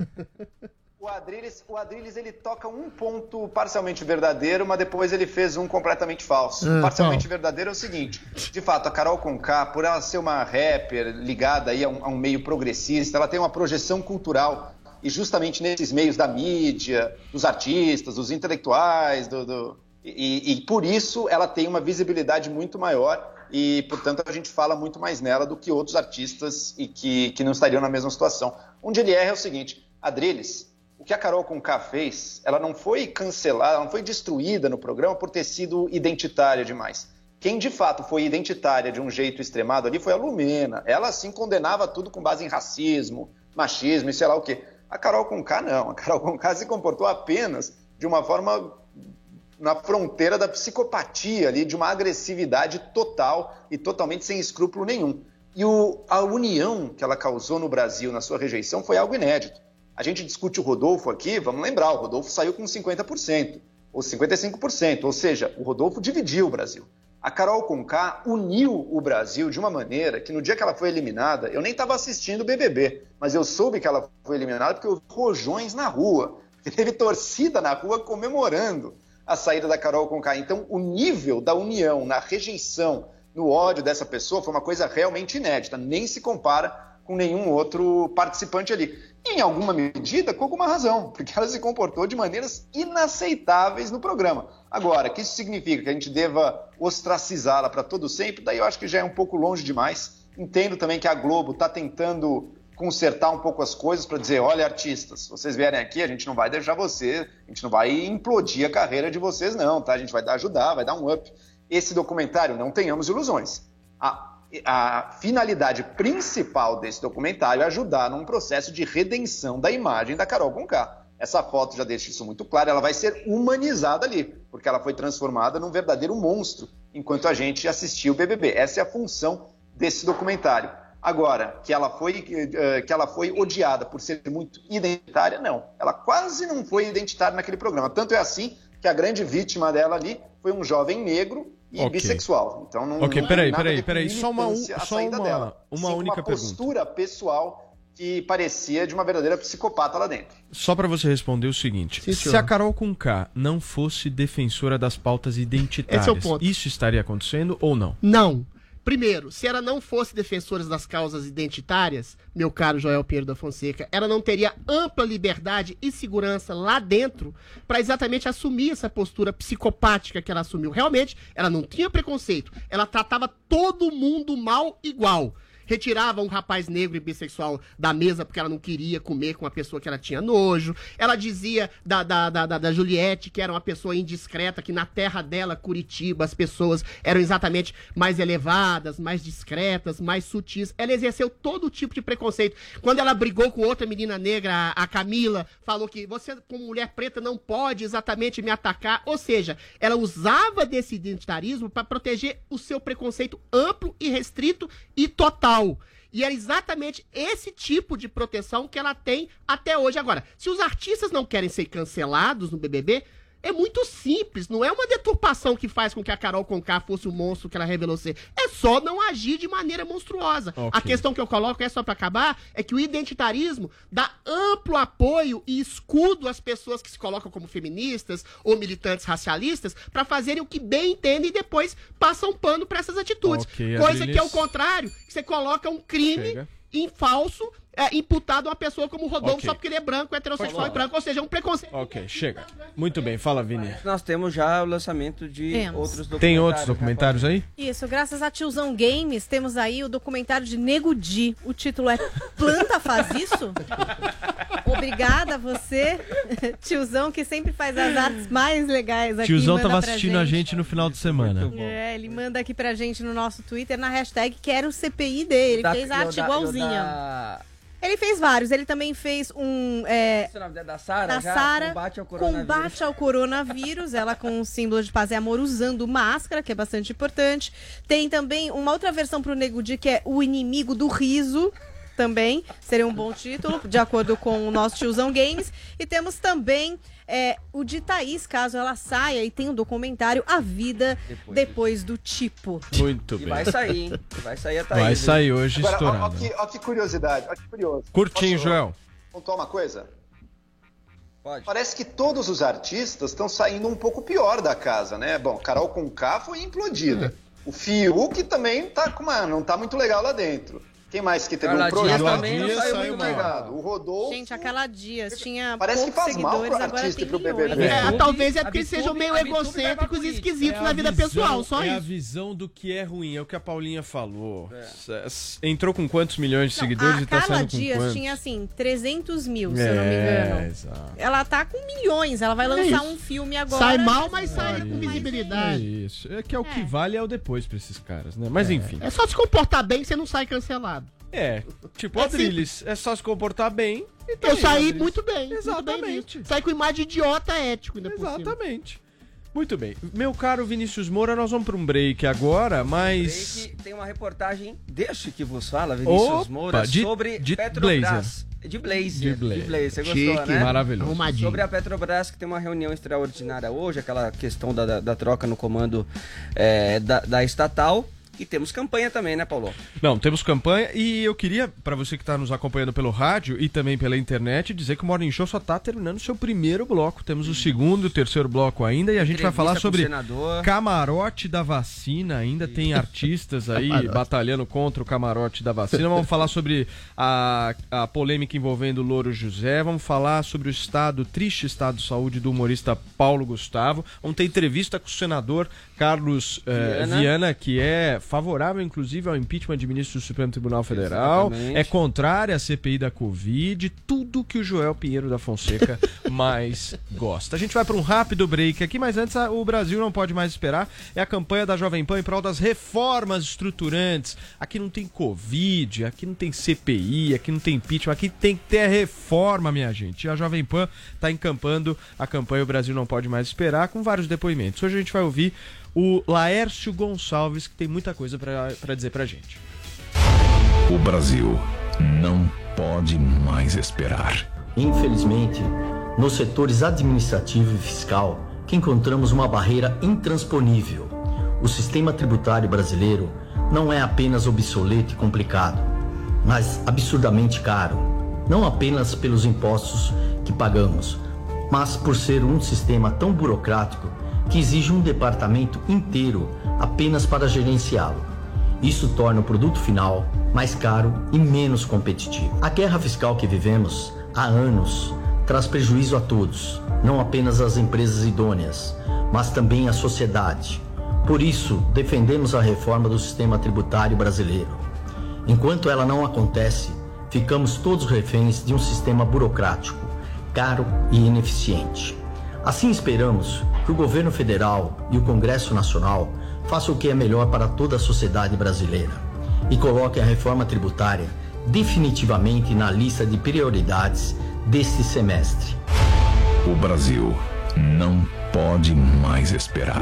O Adriles, o Adriles ele toca um ponto parcialmente verdadeiro, mas depois ele fez um completamente falso. Ah, parcialmente verdadeiro é o seguinte: de fato, a Carol Conká, por ela ser uma rapper ligada aí a um, a um meio progressista, ela tem uma projeção cultural e justamente nesses meios da mídia, dos artistas, dos intelectuais, do, do- e, e por isso ela tem uma visibilidade muito maior e, portanto, a gente fala muito mais nela do que outros artistas e que, que não estariam na mesma situação. Onde ele erra é o seguinte: Adriles, o que a Carol Conká fez, ela não foi cancelada, ela não foi destruída no programa por ter sido identitária demais. Quem de fato foi identitária de um jeito extremado ali foi a Lumena. Ela sim condenava tudo com base em racismo, machismo e sei lá o quê. A Carol Conká não. A Carol Conká se comportou apenas de uma forma na fronteira da psicopatia ali, de uma agressividade total e totalmente sem escrúpulo nenhum. E o- a união que ela causou no Brasil na sua rejeição foi algo inédito. A gente discute o Rodolfo aqui, vamos lembrar, o Rodolfo saiu com 50%, ou 55%, ou seja, o Rodolfo dividiu o Brasil. A Carol Conká uniu o Brasil de uma maneira que no dia que ela foi eliminada, eu nem estava assistindo o BBB, mas eu soube que ela foi eliminada porque houve rojões na rua. Teve torcida na rua comemorando a saída da Carol Conká. Então, o nível da união na rejeição, no ódio dessa pessoa foi uma coisa realmente inédita. Nem se compara com nenhum outro participante ali. Em alguma medida, com alguma razão, porque ela se comportou de maneiras inaceitáveis no programa. Agora, que isso significa que a gente deva ostracizá-la para todo sempre, daí eu acho que já é um pouco longe demais. Entendo também que a Globo está tentando consertar um pouco as coisas para dizer, olha, artistas, vocês vierem aqui, a gente não vai deixar você, a gente não vai implodir a carreira de vocês, não, tá? A gente vai dar- ajudar, vai dar um up. Esse documentário, não tenhamos ilusões. A, a finalidade principal desse documentário é ajudar num processo de redenção da imagem da Carol Conká. Essa foto já deixa isso muito claro, ela vai ser humanizada ali, porque ela foi transformada num verdadeiro monstro enquanto a gente assistia o BBB. Essa é a função desse documentário. Agora, que ela foi, eh, que ela foi odiada por ser muito identitária, não. Ela quase não foi identitária naquele programa. Tanto é assim que a grande vítima dela ali foi um jovem negro e Ok. bissexual. Então não, Ok, não peraí, peraí, peraí, só uma só uma- dela. uma única uma pergunta. postura pessoal que parecia de uma verdadeira psicopata lá dentro. Só pra você responder o seguinte: Sim, se a Carol com K não fosse defensora das pautas identitárias, Esse é o ponto. isso estaria acontecendo ou não? Não. Primeiro, se ela não fosse defensora das causas identitárias, meu caro Joel Pinheiro da Fonseca, ela não teria ampla liberdade e segurança lá dentro para exatamente assumir essa postura psicopática que ela assumiu. Realmente, ela não tinha preconceito, ela tratava todo mundo mal igual. Retirava um rapaz negro e bissexual da mesa porque ela não queria comer com uma pessoa que ela tinha nojo. Ela dizia da, da, da, da- da Juliette que era uma pessoa indiscreta, que na terra dela, Curitiba, as pessoas eram exatamente mais elevadas, mais discretas, mais sutis. Ela exerceu todo tipo de preconceito. Quando ela brigou com outra menina negra, a, a Camila, falou que você, como mulher preta, não pode exatamente me atacar. Ou seja, ela usava desse identitarismo para proteger o seu preconceito amplo e restrito e total. E é exatamente esse tipo de proteção que ela tem até hoje. Agora, se os artistas não querem ser cancelados no BBB, é muito simples. Não é uma deturpação que faz com que a Carol Conká fosse o monstro que ela revelou ser. É só não agir de maneira monstruosa. Ok. A questão que eu coloco é só para acabar, é que o identitarismo dá amplo apoio e escudo às pessoas que se colocam como feministas ou militantes racialistas para fazerem o que bem entendem e depois passam pano para essas atitudes. Ok, Coisa Adriles. que é o contrário, que você coloca um crime Chega. em falso é, imputado a uma pessoa como Rodolfo Ok. só porque ele é branco, heterossexual e branco, ou seja, é um preconceito. Ok, chega. Muito bem, fala, Vini. Nós temos já o lançamento de Temos. outros documentários. Tem outros né, documentários aí? Isso, graças a Tiozão Games, temos aí o documentário de Nego Di. O título é Planta Faz Isso? Obrigada a você, tiozão, que sempre faz as artes mais legais aqui. Tiozão tava assistindo a gente no final de semana. É, ele manda aqui pra gente no nosso Twitter na hashtag Quero CPI dele. Ele Da- fez arte da- igualzinha. Ele fez vários. Ele também fez um. É, Esse é o nome da Sara? da? Sara, Combate ao coronavírus. combate ao coronavírus, ela com o símbolo de paz e amor usando máscara, que é bastante importante. Tem também uma outra versão pro Nego Di, que é o inimigo do riso. Também seria um bom título, de acordo com o nosso tiozão Games. E temos também é, o de Thaís, caso ela saia, e tem um documentário A Vida Depois, do Tipo. Muito E bem. vai sair, hein? Vai sair a Thaís. Vai hein? sair hoje Agora, ó, ó, estourado. que, ó que curiosidade, ó que curioso. Curtinho, Posso Joel. Pontuar uma coisa? Pode. Parece que todos os artistas estão saindo um pouco pior da casa, né? Bom, Carol com K foi implodida. O Fiuk também tá com uma, não tá muito legal lá dentro. Quem mais que teve Carla um projeto? Dias também não Dias saiu saiu muito ligado. O Rodolfo Gente, aquela Dias tinha Parece que faz mal pro seguidores, agora artista tem e pro. BBB. É, talvez é a porque eles sejam meio a vai pra egocêntricos e esquisitos É na a vida visão- pessoal, só é a isso. visão do que é ruim, é o que a Paulinha falou. S- Entrou com quantos milhões de Não, seguidores a e tá Carla saindo com Dias quantos? tinha assim 300 mil, se eu não me É, engano. exato. Ela tá com milhões, ela vai É lançar isso. um filme agora. Sai mal, mas sai com É visibilidade. isso. É que é o que vale é o depois pra esses caras, né? Mas enfim. É só se comportar bem que você não sai cancelado. É, tipo É Adrilles, é só se comportar bem. e tá Eu aí, saí Adrilles. muito bem. muito Exatamente. bem visto. saí com imagem de idiota ético ainda por cima. Exatamente. Muito bem. Meu caro Vinícius Moura, nós vamos para um break agora, mas. Break, tem uma reportagem deste que vos fala, Vinícius Opa, Moura, de- sobre de Petrobras. De Blazer. De Blazer. Você gostou, Chique. né? Maravilhoso. Arrumadinho. Sobre a Petrobras, que tem uma reunião extraordinária hoje, aquela questão da, da, da troca no comando é, da, da estatal. E temos campanha também, né, Paulo? Não, temos campanha e eu queria, para você que está nos acompanhando pelo rádio e também pela internet, dizer que o Morning Show só está terminando o seu primeiro bloco. Temos o segundo e o terceiro bloco ainda e a gente vai Entrevista falar com o sobre camarote da vacina. Ainda tem artistas aí batalhando contra o camarote da vacina. Vamos falar sobre a, a polêmica envolvendo o Louro José. Vamos falar sobre o estado, o triste estado de saúde do humorista Paulo Gustavo. Vamos ter entrevista com o senador Carlos eh, Viana. Viana, que é favorável, inclusive, ao impeachment de ministro do Supremo Tribunal Federal. Exatamente. É contrária à CPI da Covid. Tudo que o Joel Pinheiro da Fonseca mais gosta. A gente vai para um rápido break aqui, mas antes o Brasil não pode mais esperar. É a campanha da Jovem Pan em prol das reformas estruturantes. Aqui não tem Covid, aqui não tem CPI, aqui não tem impeachment, aqui tem que ter reforma, minha gente. E a Jovem Pan está encampando a campanha O Brasil não pode mais esperar com vários depoimentos. Hoje a gente vai ouvir o Laércio Gonçalves, que tem muita coisa para dizer pra gente. O Brasil não pode mais esperar. Infelizmente, nos setores administrativo e fiscal, que encontramos uma barreira intransponível. O sistema tributário brasileiro não é apenas obsoleto e complicado, mas absurdamente caro, não apenas pelos impostos que pagamos, mas por ser um sistema tão burocrático que exige um departamento inteiro apenas para gerenciá-lo. Isso torna o produto final mais caro e menos competitivo. A guerra fiscal que vivemos há anos traz prejuízo a todos, não apenas às empresas idôneas, mas também à sociedade. Por isso, defendemos a reforma do sistema tributário brasileiro. Enquanto ela não acontece, ficamos todos reféns de um sistema burocrático, caro e ineficiente. Assim esperamos que o governo federal e o Congresso Nacional façam o que é melhor para toda a sociedade brasileira e coloquem a reforma tributária definitivamente na lista de prioridades deste semestre. O Brasil não pode mais esperar.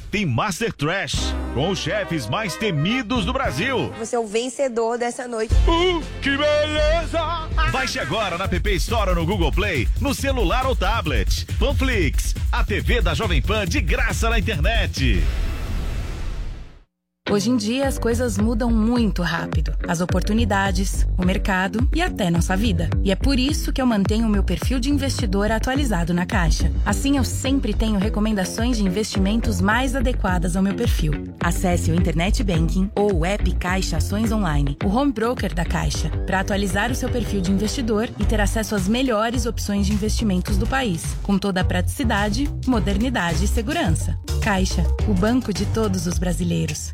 tem Master Trash, com os chefes mais temidos do Brasil. Você é o vencedor dessa noite. que beleza! Baixe agora na PP Store ou no Google Play, no celular ou tablet. Panflix, a TV da Jovem Pan de graça na internet. Hoje em dia as coisas mudam muito rápido. As oportunidades, o mercado e até nossa vida. E é por isso que eu mantenho o meu perfil de investidor atualizado na Caixa. Assim eu sempre tenho recomendações de investimentos mais adequadas ao meu perfil. Acesse o Internet Banking ou o app Caixa Ações Online, o home broker da Caixa, para atualizar o seu perfil de investidor e ter acesso às melhores opções de investimentos do país, com toda a praticidade, modernidade e segurança. Caixa, o banco de todos os brasileiros.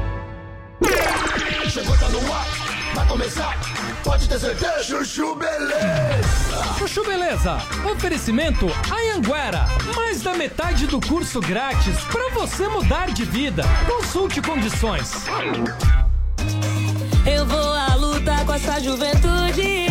Chegou, tá no ar, vai começar. Pode ter certeza. Chuchu Beleza. Chuchu Beleza, oferecimento Anhanguera, mais da metade do curso grátis para você mudar de vida. Consulte condições. Eu vou à luta com essa juventude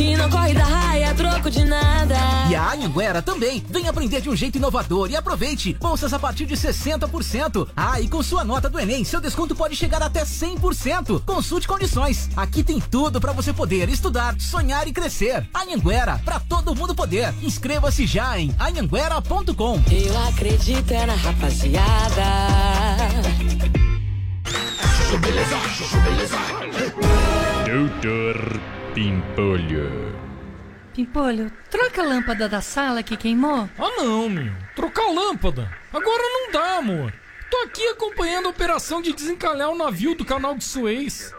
que não corre da raia a troco de nada. E a Anhanguera também. Vem aprender de um jeito inovador e aproveite. Bolsas a partir de 60%. Ah, e com sua nota do Enem, seu desconto pode chegar até 100%. Consulte condições. Aqui tem tudo para você poder estudar, sonhar e crescer. Anhanguera, para todo mundo poder. Inscreva-se já em anhanguera.com. Eu acredito é na rapaziada. Beleza, Beleza. Doutor Pimpolho. Pimpolho, troca a lâmpada da sala que queimou. Ah não, meu. Trocar a lâmpada. Agora não dá, amor. Tô aqui acompanhando a operação de desencalhar o navio do canal de Suez.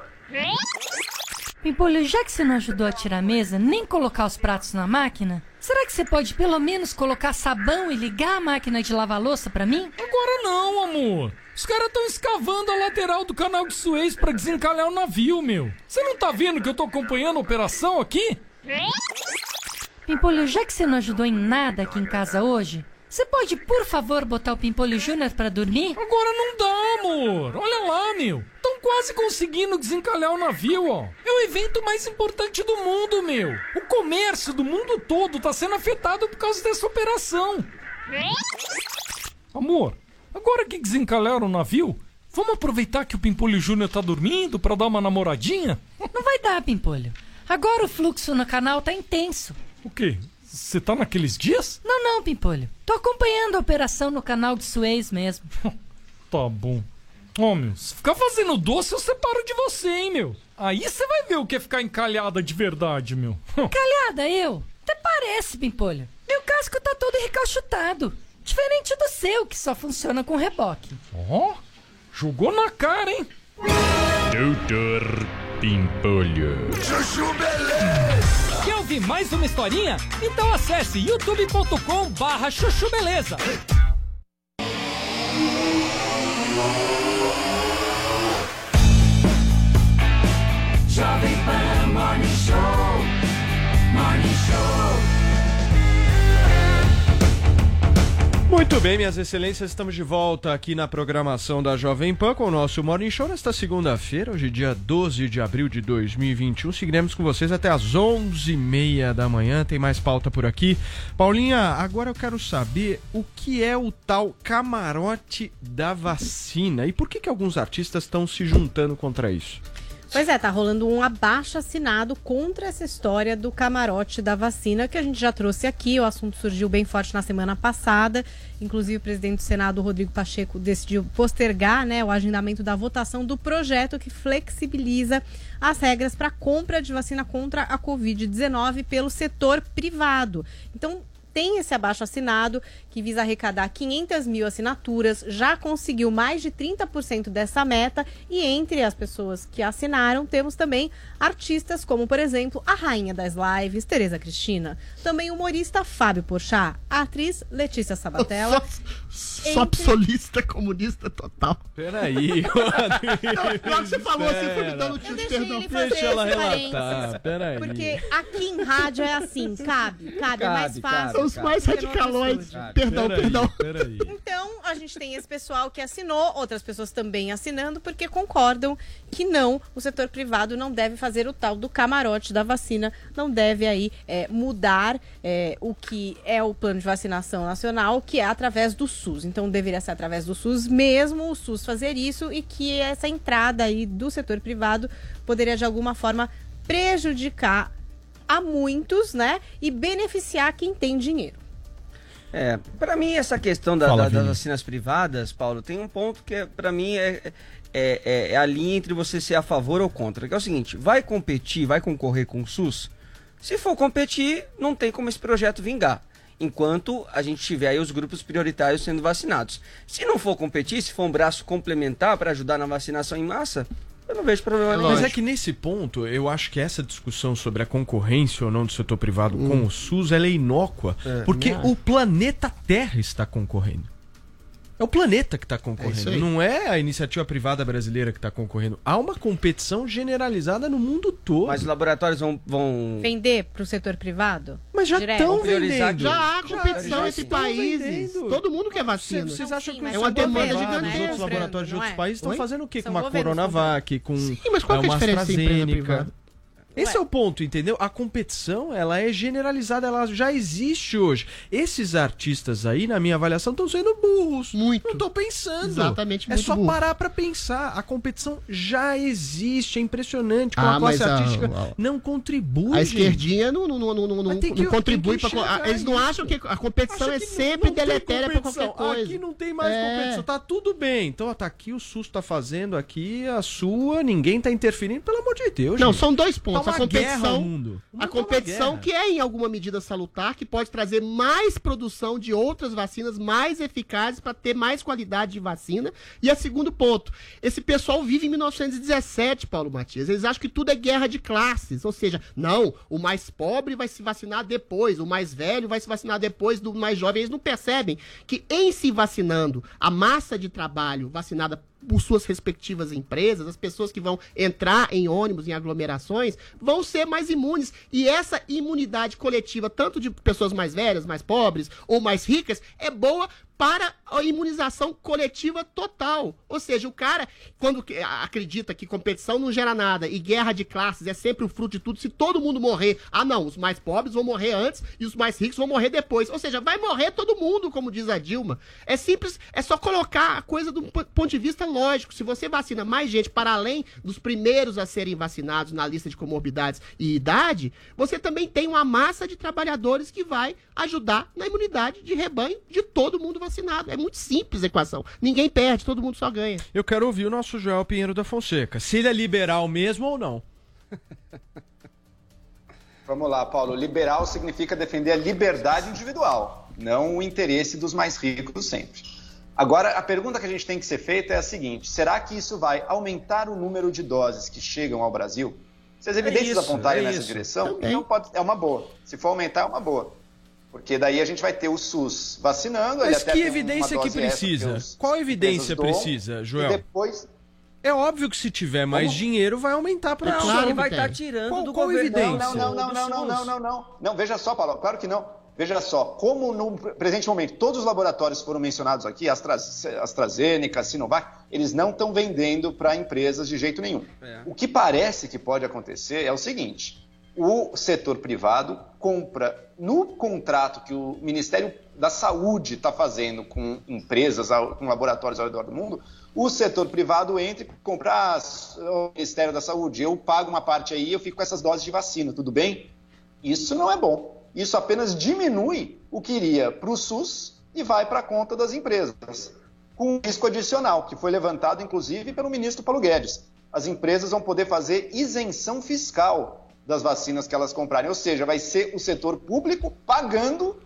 Pimpolho, já que você não ajudou a tirar a mesa, nem colocar os pratos na máquina, será que você pode pelo menos colocar sabão e ligar a máquina de lavar louça pra mim? Agora não, amor. Os caras estão escavando a lateral do canal de Suez pra desencalhar o navio, meu. Você não tá vendo que eu tô acompanhando a operação aqui? Pimpolho, já que você não ajudou em nada aqui em casa hoje, você pode, por favor, botar o Pimpolho Júnior pra dormir? Agora não dá, amor. Olha lá, meu. Estão quase conseguindo desencalhar o navio, ó. É o evento mais importante do mundo, meu. O comércio do mundo todo tá sendo afetado por causa dessa operação. Amor, agora que desencalharam o navio, vamos aproveitar que o Pimpolho Júnior tá dormindo pra dar uma namoradinha? Não vai dar, Pimpolho. Agora o fluxo no canal tá intenso. O quê? Você tá naqueles dias? Não, não, Pimpolho. Tô acompanhando a operação no canal de Suez mesmo. Tá bom. Ó, meu, se ficar fazendo doce, eu separo de você, hein, meu. Aí você vai ver o que é ficar encalhada de verdade, meu. Calhada, eu? Até parece, Pimpolho. Meu casco tá todo recalchutado. Diferente do seu, que só funciona com reboque. Ó, Jogou na cara, hein? Doutor Pimpolho. Chuchu Beleza! Quer ouvir mais uma historinha? Então acesse youtube.com barra chuchu beleza. Jovem Pan Morning Show. Morning Show. Muito bem, minhas excelências, estamos de volta aqui na programação da Jovem Pan com o nosso Morning Show nesta segunda-feira, hoje dia 12 de abril de 2021. Seguiremos com vocês até às 11h30 da manhã, tem mais pauta por aqui. Paulinha, agora eu quero saber o que é o tal camarote da vacina e por que, que alguns artistas estão se juntando contra isso? Pois é, tá rolando um abaixo assinado contra essa história do camarote da vacina, que a gente já trouxe aqui. O assunto surgiu bem forte na semana passada. Inclusive, o presidente do Senado, Rodrigo Pacheco, decidiu postergar né, o agendamento da votação do projeto que flexibiliza as regras para compra de vacina contra a Covid-19 pelo setor privado. Então, tem esse abaixo assinado que visa arrecadar 500 mil assinaturas, já conseguiu mais de 30% dessa meta e entre as pessoas que assinaram temos também artistas como, por exemplo, a rainha das lives, Tereza Cristina, também o humorista Fábio Porchat, a atriz Letícia Sabatella. Só solista comunista total. Peraí, hora que você falou assim, foi me dando tio de perdão. ele fazer Deixa ela relatar, peraí. Porque aqui em rádio é assim, cabe, cabe, é mais Cabe, fácil. cabe, Os mais estúdio. Perdão, Peraí, perdão. Peraí. Então, a gente tem esse pessoal que assinou, outras pessoas também assinando, porque concordam que não, o setor privado não deve fazer o tal do camarote da vacina, não deve aí é, mudar é, o que é o plano de vacinação nacional, que é através do SUS. Então, deveria ser através do SUS mesmo, o SUS fazer isso e que essa entrada aí do setor privado poderia de alguma forma prejudicar a muitos, né, e beneficiar quem tem dinheiro. É, para mim essa questão da- Fala, da- das vacinas privadas, Paulo, tem um ponto que é, para mim é, é, é- é a linha entre você ser a favor ou contra. Que é o seguinte, vai competir, vai concorrer com o SUS? Se for competir, não tem como esse projeto vingar. Enquanto a gente tiver aí os grupos prioritários sendo vacinados. Se não for competir, se for um braço complementar para ajudar na vacinação em massa, eu não vejo problema nenhum. Mas é que nesse ponto, eu acho que essa discussão sobre a concorrência ou não do setor privado com o SUS, ela é inócua. É, porque também o planeta Terra está concorrendo. É o planeta que está É concorrendo, aí. não é a iniciativa privada brasileira que está concorrendo. Há uma competição generalizada no mundo todo. Mas os laboratórios vão. vão... Vender para o setor privado? Mas já estão vendendo. Já há competição já entre estão países. vendendo. Todo mundo quer vacina. Vocês acham que É uma demanda gigantesca, Os outros laboratórios de outros é? países estão fazendo o quê? São com uma Coronavac, com Sim, mas qual é, é a uma diferença entre empresa privada? Esse é o ponto, entendeu? A competição, ela é generalizada, ela já existe hoje. Esses artistas aí, na minha avaliação, estão sendo burros. Muito. Não tô pensando. Exatamente, É só burro. parar pra pensar. A competição já existe, é impressionante como Ah, a classe mas a- artística a- não contribui. A esquerdinha não, não, não, não, não, que- não contribui para. Eles não acham que a competição Acha é não- sempre não deletéria para qualquer coisa. Aqui não tem mais É. competição, tá tudo bem. Então, ó, tá aqui o SUS tá fazendo aqui a sua, ninguém tá interferindo, pelo amor de Deus. Não, gente. são dois pontos. A uma competição, mundo. A competição que é em alguma medida salutar, que pode trazer mais produção de outras vacinas mais eficazes para ter mais qualidade de vacina. E a segundo ponto, esse pessoal vive em 1917, Paulo Matias. Eles acham que tudo é guerra de classes, ou seja, não, o mais pobre vai se vacinar depois, o mais velho vai se vacinar depois do mais jovem. Eles não percebem que em se vacinando, a massa de trabalho vacinada suas respectivas empresas, as pessoas que vão entrar em ônibus, em aglomerações, vão ser mais imunes. E essa imunidade coletiva, tanto de pessoas mais velhas, mais pobres ou mais ricas, é boa para a imunização coletiva total. Ou seja, o cara, quando acredita que competição não gera nada e guerra de classes é sempre o fruto de tudo, se todo mundo morrer, ah não, os mais pobres vão morrer antes e os mais ricos vão morrer depois. Ou seja, vai morrer todo mundo, como diz a Dilma. É simples, é só colocar a coisa do ponto de vista lógico. Se você vacina mais gente para além dos primeiros a serem vacinados na lista de comorbidades e idade, você também tem uma massa de trabalhadores que vai ajudar na imunidade de rebanho de todo mundo vacinado. É muito simples a equação. Ninguém perde, todo mundo só ganha. Eu quero ouvir o nosso Joel Pinheiro da Fonseca. Se ele é liberal mesmo ou não. Vamos lá, Paulo. Liberal significa defender a liberdade individual, não o interesse dos mais ricos sempre. Agora, a pergunta que a gente tem que ser feita é a seguinte: será que isso vai aumentar o número de doses que chegam ao Brasil? Se as evidências isso, apontarem é nessa isso. direção, Também. então pode, é uma boa. Se for aumentar, é uma boa. Porque daí a gente vai ter o SUS vacinando. Mas que evidência que precisa? os- Qual evidência precisa, Joel? E depois, É óbvio que se tiver mais Como? dinheiro, vai aumentar a Não, produção. ele vai tá tirando qual, do qual governo. evidência? Não, não, não, não, não, não, não, não. Não, veja só, Paulo, claro que não. Veja só, como no presente momento todos os laboratórios foram mencionados aqui, Astra- AstraZeneca, Sinovac, eles não estão vendendo para empresas de jeito nenhum. O que parece que pode acontecer é o seguinte: o setor privado compra no contrato que o Ministério da Saúde está fazendo com empresas, com laboratórios ao redor do mundo, o setor privado entra e compra ah, o Ministério da Saúde, eu pago uma parte aí, eu fico com essas doses de vacina, tudo bem? Isso não é bom. Isso apenas diminui o que iria para o SUS e vai para a conta das empresas, com um risco adicional, que foi levantado inclusive pelo ministro Paulo Guedes. As empresas vão poder fazer isenção fiscal das vacinas que elas comprarem, ou seja, vai ser o setor público pagando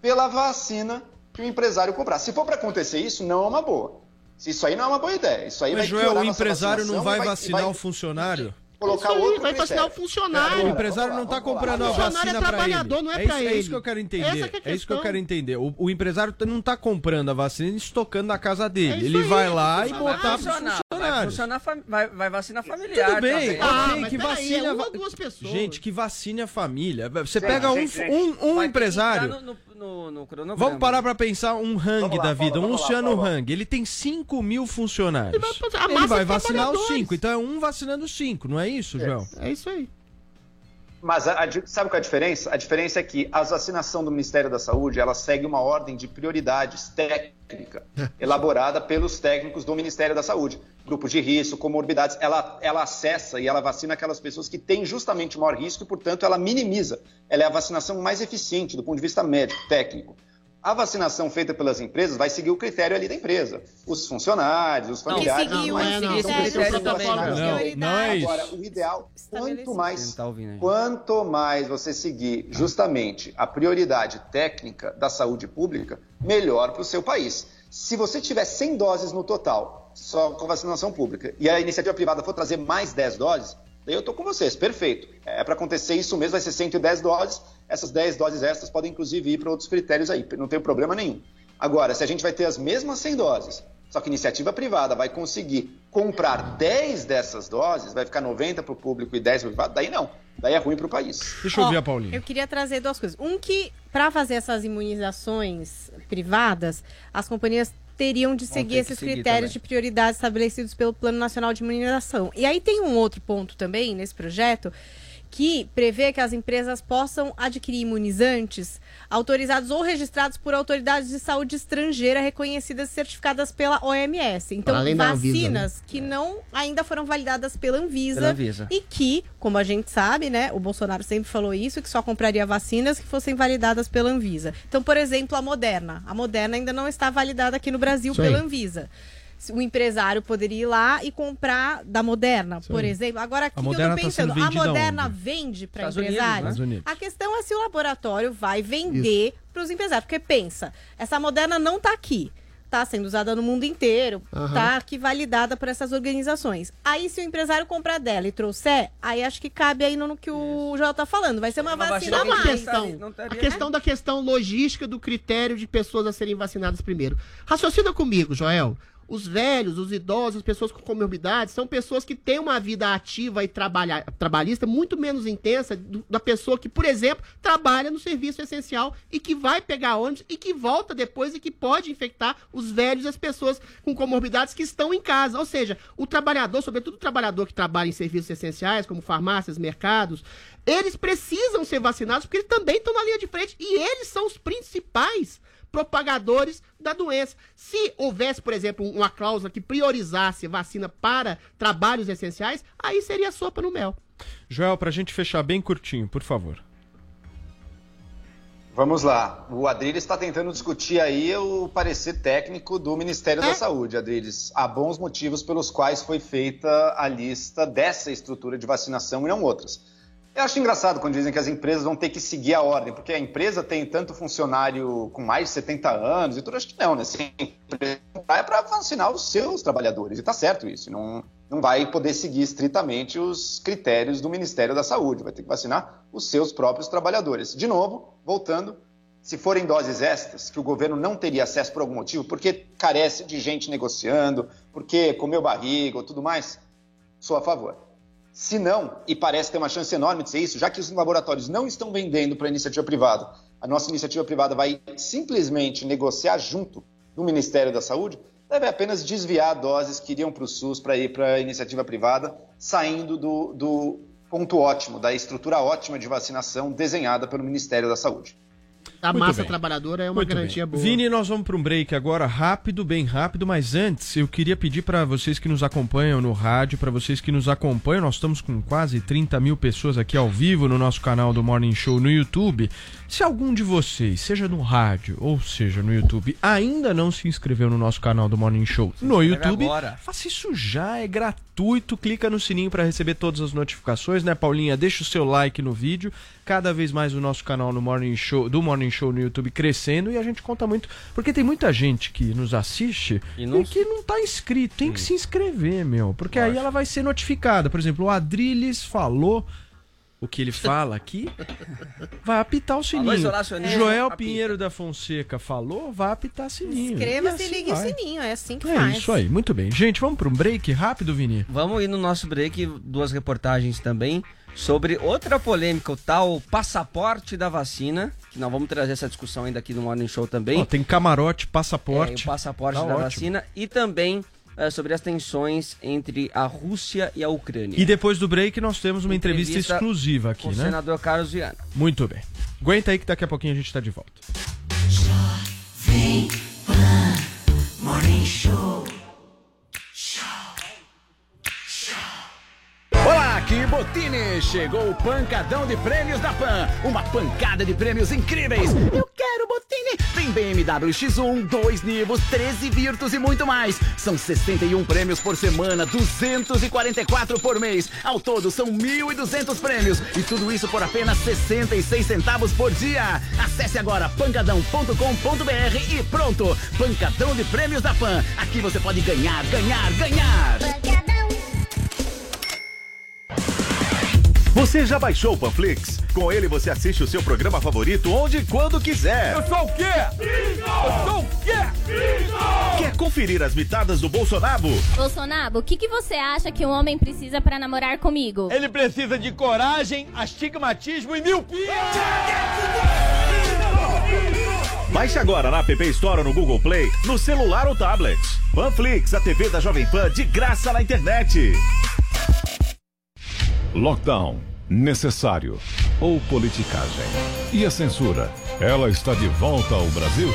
pela vacina que o empresário comprar. Se for para acontecer isso, não é uma boa. Isso aí não é uma boa ideia. Isso aí Mas, vai Joel, o empresário não vai e vacinar vai o funcionário? Colocar Isso aí, outro vai vacinar o funcionário. O empresário não está comprando a O funcionário vacina é para ele. trabalhador, não é isso, pra É isso ele. que eu quero Essa entender. que é a É isso que eu quero entender. O, o empresário não está comprando a vacina e estocando na casa dele. É isso ele aí. vai lá e botar para os funcionar, vai funcionar, vai, vai vacina familiar. Tudo bem, também. Ah, ok, mas que vacina. é uma duas pessoas. Gente, que vacine a família. Você Gente, pega um, um, um empresário. No, no, no cronograma. Vamos parar pra pensar um Hang lá, da vida, um lá, Luciano Paula. Hang. Ele tem 5 mil funcionários. Ele vai Ele vai vacinar os trabalhadores. 5, então é um vacinando os 5, não é isso, Joel? É isso aí. Mas a- a sabe qual é a diferença? A diferença é que a vacinação do Ministério da Saúde ela segue uma ordem de prioridades técnica elaborada pelos técnicos do Ministério da Saúde. Grupos de risco, comorbidades, ela, ela acessa e ela vacina aquelas pessoas que têm justamente o maior risco e, portanto, ela minimiza. Ela é a vacinação mais eficiente do ponto de vista médico, técnico. A vacinação feita pelas empresas vai seguir o critério ali da empresa. Os funcionários, os familiares. não é, não. critério Esse é o de protocolo. Não, não é isso. Agora, o ideal, quanto mais, tá quanto mais você seguir justamente a prioridade técnica da saúde pública, melhor para o seu país. Se você tiver 100 doses no total, só com vacinação pública, e a iniciativa privada for trazer mais 10 doses, daí eu estou com vocês, perfeito. É para acontecer isso mesmo, vai ser 110 doses, essas 10 doses extras podem inclusive ir para outros critérios aí, não tem problema nenhum. Agora, se a gente vai ter as mesmas 100 doses, só que iniciativa privada vai conseguir comprar 10 dessas doses, vai ficar 90 para o público e 10 para o privado, daí não. Daí é ruim para o país. Deixa eu ouvir a Paulinha. Eu queria trazer duas coisas. Um que, para fazer essas imunizações privadas, as companhias teriam de seguir esses seguir critérios também. de prioridade estabelecidos pelo Plano Nacional de Imunização. E aí tem um outro ponto também nesse projeto que prevê que as empresas possam adquirir imunizantes autorizados ou registrados por autoridades de saúde estrangeira reconhecidas e certificadas pela OMS. Então, Anvisa, vacinas que não ainda foram validadas pela Anvisa, Pela Anvisa. e que, como a gente sabe, né, o Bolsonaro sempre falou isso, que só compraria vacinas que fossem validadas pela Anvisa. Então, por exemplo, a Moderna. A Moderna ainda não está validada aqui no Brasil Isso pela aí. Anvisa. O empresário poderia ir lá e comprar da Moderna, Isso por exemplo. Agora, o que, que eu tô tá pensando? A vendida Moderna onde? vende para empresários? Unidos. A questão é se o laboratório vai vender para os empresários. Porque pensa, essa Moderna não está aqui. Está sendo usada no mundo inteiro. Está aqui validada por essas organizações. Aí, se o empresário comprar dela e trouxer, aí acho que cabe aí no, que o Joel tá falando. Vai ser uma, Uma vacina a a mais. questão? Não A questão da questão logística do critério de pessoas a serem vacinadas primeiro. Raciocina comigo, Joel. Os velhos, os idosos, as pessoas com comorbidades são pessoas que têm uma vida ativa e trabalha, trabalhista muito menos intensa do- da pessoa que, por exemplo, trabalha no serviço essencial e que vai pegar ônibus e que volta depois e que pode infectar os velhos e as pessoas com comorbidades que estão em casa. Ou seja, o trabalhador, sobretudo o trabalhador que trabalha em serviços essenciais, como farmácias, mercados, eles precisam ser vacinados porque eles também estão na linha de frente e eles são os principais propagadores da doença. Se houvesse, por exemplo, uma cláusula que priorizasse vacina para trabalhos essenciais, aí seria sopa no mel. Joel, pra gente fechar bem curtinho, por favor. Vamos lá. O Adriles está tentando discutir aí o parecer técnico do Ministério da Saúde, Adriles. Há bons motivos pelos quais foi feita a lista dessa estrutura de vacinação e não outras. Eu acho engraçado quando dizem que as empresas vão ter que seguir a ordem, porque a empresa tem tanto funcionário com mais de 70 anos e tudo. Acho que não, né? Se a empresa é para vacinar os seus trabalhadores, e tá certo isso. Não, não vai poder seguir estritamente os critérios do Ministério da Saúde, vai ter que vacinar os seus próprios trabalhadores. De novo, voltando, se forem doses extras, que o governo não teria acesso por algum motivo, porque carece de gente negociando, porque comeu barriga ou tudo mais, sou a favor. Se não, e parece ter uma chance enorme de ser isso, já que os laboratórios não estão vendendo para a iniciativa privada, a nossa iniciativa privada vai simplesmente negociar junto do Ministério da Saúde, deve apenas desviar doses que iriam para o SUS para ir para a iniciativa privada, saindo do, do ponto ótimo, da estrutura ótima de vacinação desenhada pelo Ministério da Saúde. A Muito massa bem. trabalhadora é uma Muito garantia bem. boa. Vini, nós vamos para um break agora, rápido, bem rápido, mas antes eu queria pedir para vocês que nos acompanham no rádio, para vocês que nos acompanham, nós estamos com quase 30 mil pessoas aqui ao vivo no nosso canal do Morning Show no YouTube. Se algum de vocês, seja no rádio ou seja no YouTube, ainda não se inscreveu no nosso canal do Morning Show no YouTube, agora. faça isso já, é gratuito, clica no sininho para receber todas as notificações, né, Paulinha? Deixa o seu like no vídeo. Cada vez mais o nosso canal no Morning Show, do Morning Show no YouTube crescendo e a gente conta muito, porque tem muita gente que nos assiste e, E não- que não tá inscrito, tem que se inscrever, meu, porque aí ela vai ser notificada. Por exemplo, o Adriles falou o que ele fala aqui, vai apitar o sininho. isolacionismo, Joel apita. Pinheiro da Fonseca falou, vai apitar sininho. Inscreva-se e assim ligue o vai. sininho, é assim que É faz. isso aí, muito bem. Gente, vamos para um break rápido, Vini? Vamos ir no nosso break, duas reportagens também sobre outra polêmica, o tal passaporte da vacina, que nós vamos trazer essa discussão ainda aqui no Morning Show também. Ó, tem camarote, É, passaporte. o passaporte Tá da ótimo. vacina e também eh, sobre as tensões entre a Rússia e a Ucrânia. E depois do break nós temos uma entrevista, Entrevista exclusiva aqui, com o né? senador Carlos Viana. Muito bem. Aguenta aí que daqui a pouquinho a gente tá de volta. Vem Pan Morning Show. Botini! Chegou o pancadão de prêmios da Pan. Uma pancada de prêmios incríveis. Eu quero Botini! Tem BMW X1, 2 Nivos, 13 Virtus e muito mais. São 61 prêmios por semana, 244 por mês. Ao todo são 1.200 prêmios. E tudo isso por apenas 66 centavos por dia. Acesse agora pancadão.com.br e pronto! Pancadão de prêmios da Pan. Aqui você pode ganhar, ganhar, ganhar! Você já baixou o Panflix? Com ele você assiste o seu programa favorito onde e quando quiser. Eu sou o quê? Eu sou o quê? Quer conferir as mitadas do Bolsonaro? Bolsonaro, o que, que você acha que um homem precisa pra namorar comigo? Ele precisa de coragem, astigmatismo e miopia. Baixe agora na App Store ou no Google Play, no celular ou tablet. Panflix, a TV da Jovem Pan de graça na internet. Lockdown, necessário ou politicagem? E a censura? Ela está de volta ao Brasil?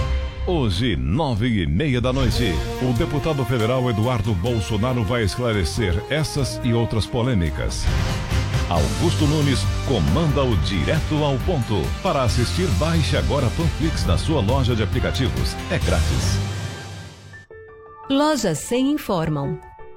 Hoje, nove e meia da noite, o deputado federal Eduardo Bolsonaro vai esclarecer essas e outras polêmicas. Augusto Nunes comanda o Direto ao Ponto. Para assistir, baixe agora Panflix na sua loja de aplicativos. É grátis. Lojas 100 informam.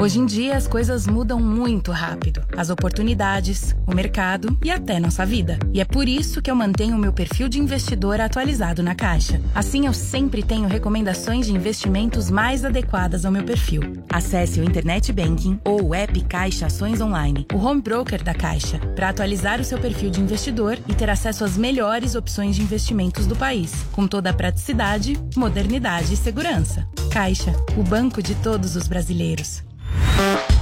Hoje em dia as coisas mudam muito rápido. As oportunidades, o mercado e até nossa vida. E é por isso que eu mantenho o meu perfil de investidor atualizado na Caixa. Assim eu sempre tenho recomendações de investimentos mais adequadas ao meu perfil. Acesse o Internet Banking ou o app Caixa Ações Online, o home broker da Caixa, para atualizar o seu perfil de investidor e ter acesso às melhores opções de investimentos do país, com toda a praticidade, modernidade e segurança. Caixa, o banco de todos os brasileiros. Thank you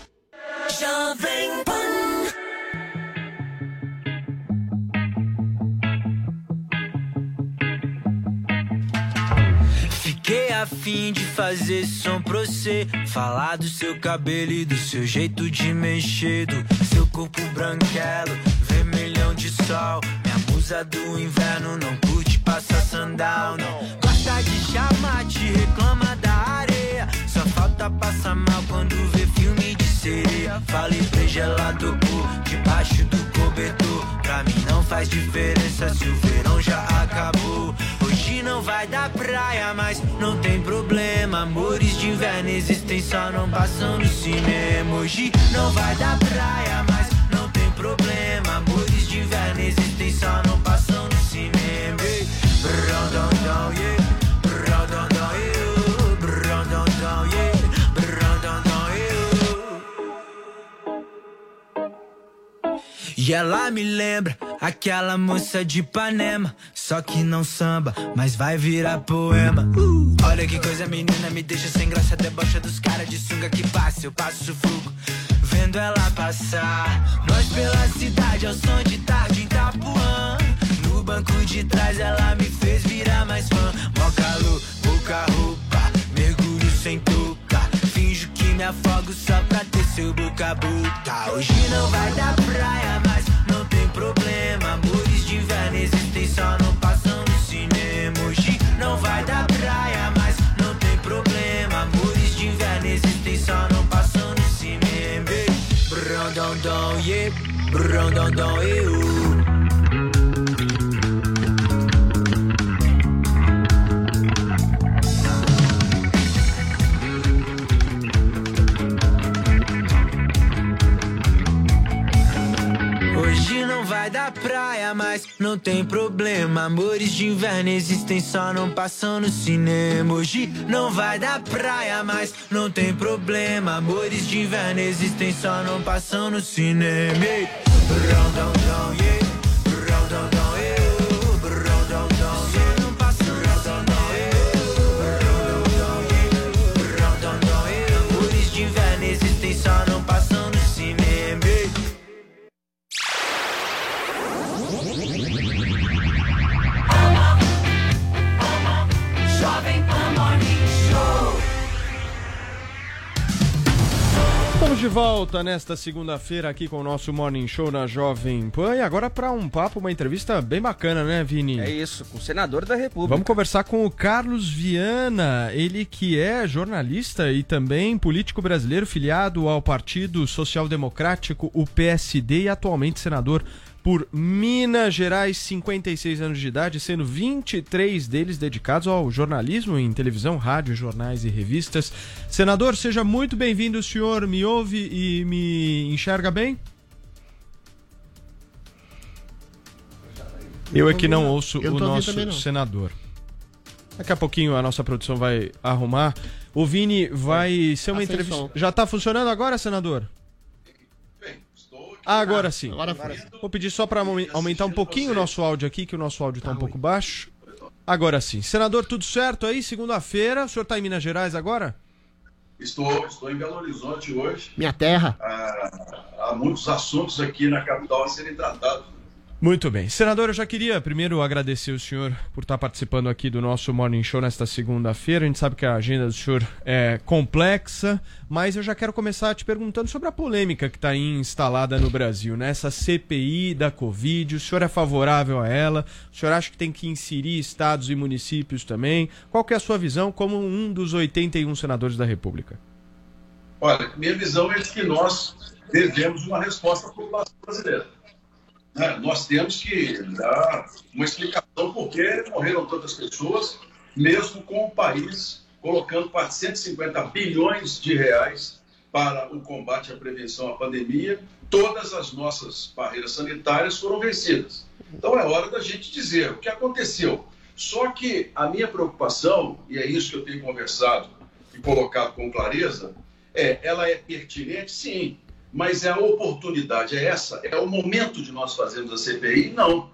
Jovem Pan. Fiquei a fim de fazer som pra você. Falar do seu cabelo e do seu jeito de mexer. Do seu corpo branquelo, vermelhão de sol. Minha musa do inverno não curte passar sandal, não. Gosta de chamar, te reclama da areia. Só falta passar mal quando vê filme sereia. Falei gelado por debaixo do cobertor. Pra mim não faz diferença se o verão já acabou. Hoje não vai dar praia, mas não tem problema. Amores de inverno existem, só não passam no cinema. Hoje não vai dar praia, mas não tem problema. Amores de inverno existem, só não passam no cinema. Dão, yeah. E ela me lembra aquela moça de Ipanema. Só que não samba, mas vai virar poema. Uh, olha que coisa, menina, me deixa sem graça. Debocha dos caras de sunga que passa, eu passo sufoco. Vendo ela passar, nós pela cidade ao som de tarde em Itapuã. No banco de trás ela me fez virar mais fã. Mó calor, pouca roupa, mergulho sem touca. Finjo que me afogo só pra ter seu boca a boca. Hoje não vai dar praia, mas problema. Amores de inverno existem, só não passam no cinema. Hoje não vai dar praia, mas não tem problema. Amores de inverno existem, só não passam no cinema. Ei, Brão, dão, dão, yeah. Brão, dão, dão, eu. Vai dar praia, mas não tem problema. Amores de inverno existem, só não passam no cinema. Hoje não vai dar praia, mas não tem problema. Amores de inverno existem, só não passam no cinema. Ei, brão, dão, dão, yeah. De volta nesta segunda-feira aqui com o nosso Morning Show na Jovem Pan. E agora para um papo, uma entrevista bem bacana, né, Vini? É isso, com o senador da República. Vamos conversar com o Carlos Viana, ele que é jornalista e também político brasileiro filiado ao Partido Social Democrático, o PSD, e atualmente senador por Minas Gerais, 56 anos de idade, sendo 23 deles dedicados ao jornalismo em televisão, rádio, jornais e revistas. Senador, seja muito bem-vindo, o senhor me ouve e me enxerga bem? Eu é que não ouço o nosso senador. Daqui a pouquinho a nossa produção vai arrumar. O Vini vai ser uma entrevista. Já tá funcionando agora, senador? Ah, agora sim. Agora foi. Vou pedir só para aumentar um pouquinho o nosso áudio aqui, que o nosso áudio tá um pouco baixo. Agora sim. Senador, tudo certo aí? Segunda-feira. O senhor tá em Minas Gerais agora? Estou, estou em Belo Horizonte hoje. Minha terra. Há, há muitos assuntos aqui na capital a serem tratados. Muito bem. Senador, eu já queria primeiro agradecer o senhor por estar participando aqui do nosso Morning Show nesta segunda-feira. A gente sabe que a agenda do senhor é complexa, mas eu já quero começar te perguntando sobre a polêmica que está instalada no Brasil, né? Essa CPI da Covid. O senhor é favorável a ela? O senhor acha que tem que inserir estados e municípios também? Qual que é a sua visão como um dos 81 senadores da República? Olha, minha visão é de que nós devemos uma resposta à população brasileira. Né? Nós temos que dar uma explicação por que morreram tantas pessoas, mesmo com o país colocando 450 bilhões de reais para o combate à prevenção à pandemia. Todas as nossas barreiras sanitárias foram vencidas. Então é hora da gente dizer o que aconteceu. Só que a minha preocupação, e é isso que eu tenho conversado e colocado com clareza, é, ela é pertinente, sim, mas é a oportunidade, é essa, é o momento de nós fazermos a CPI? Não.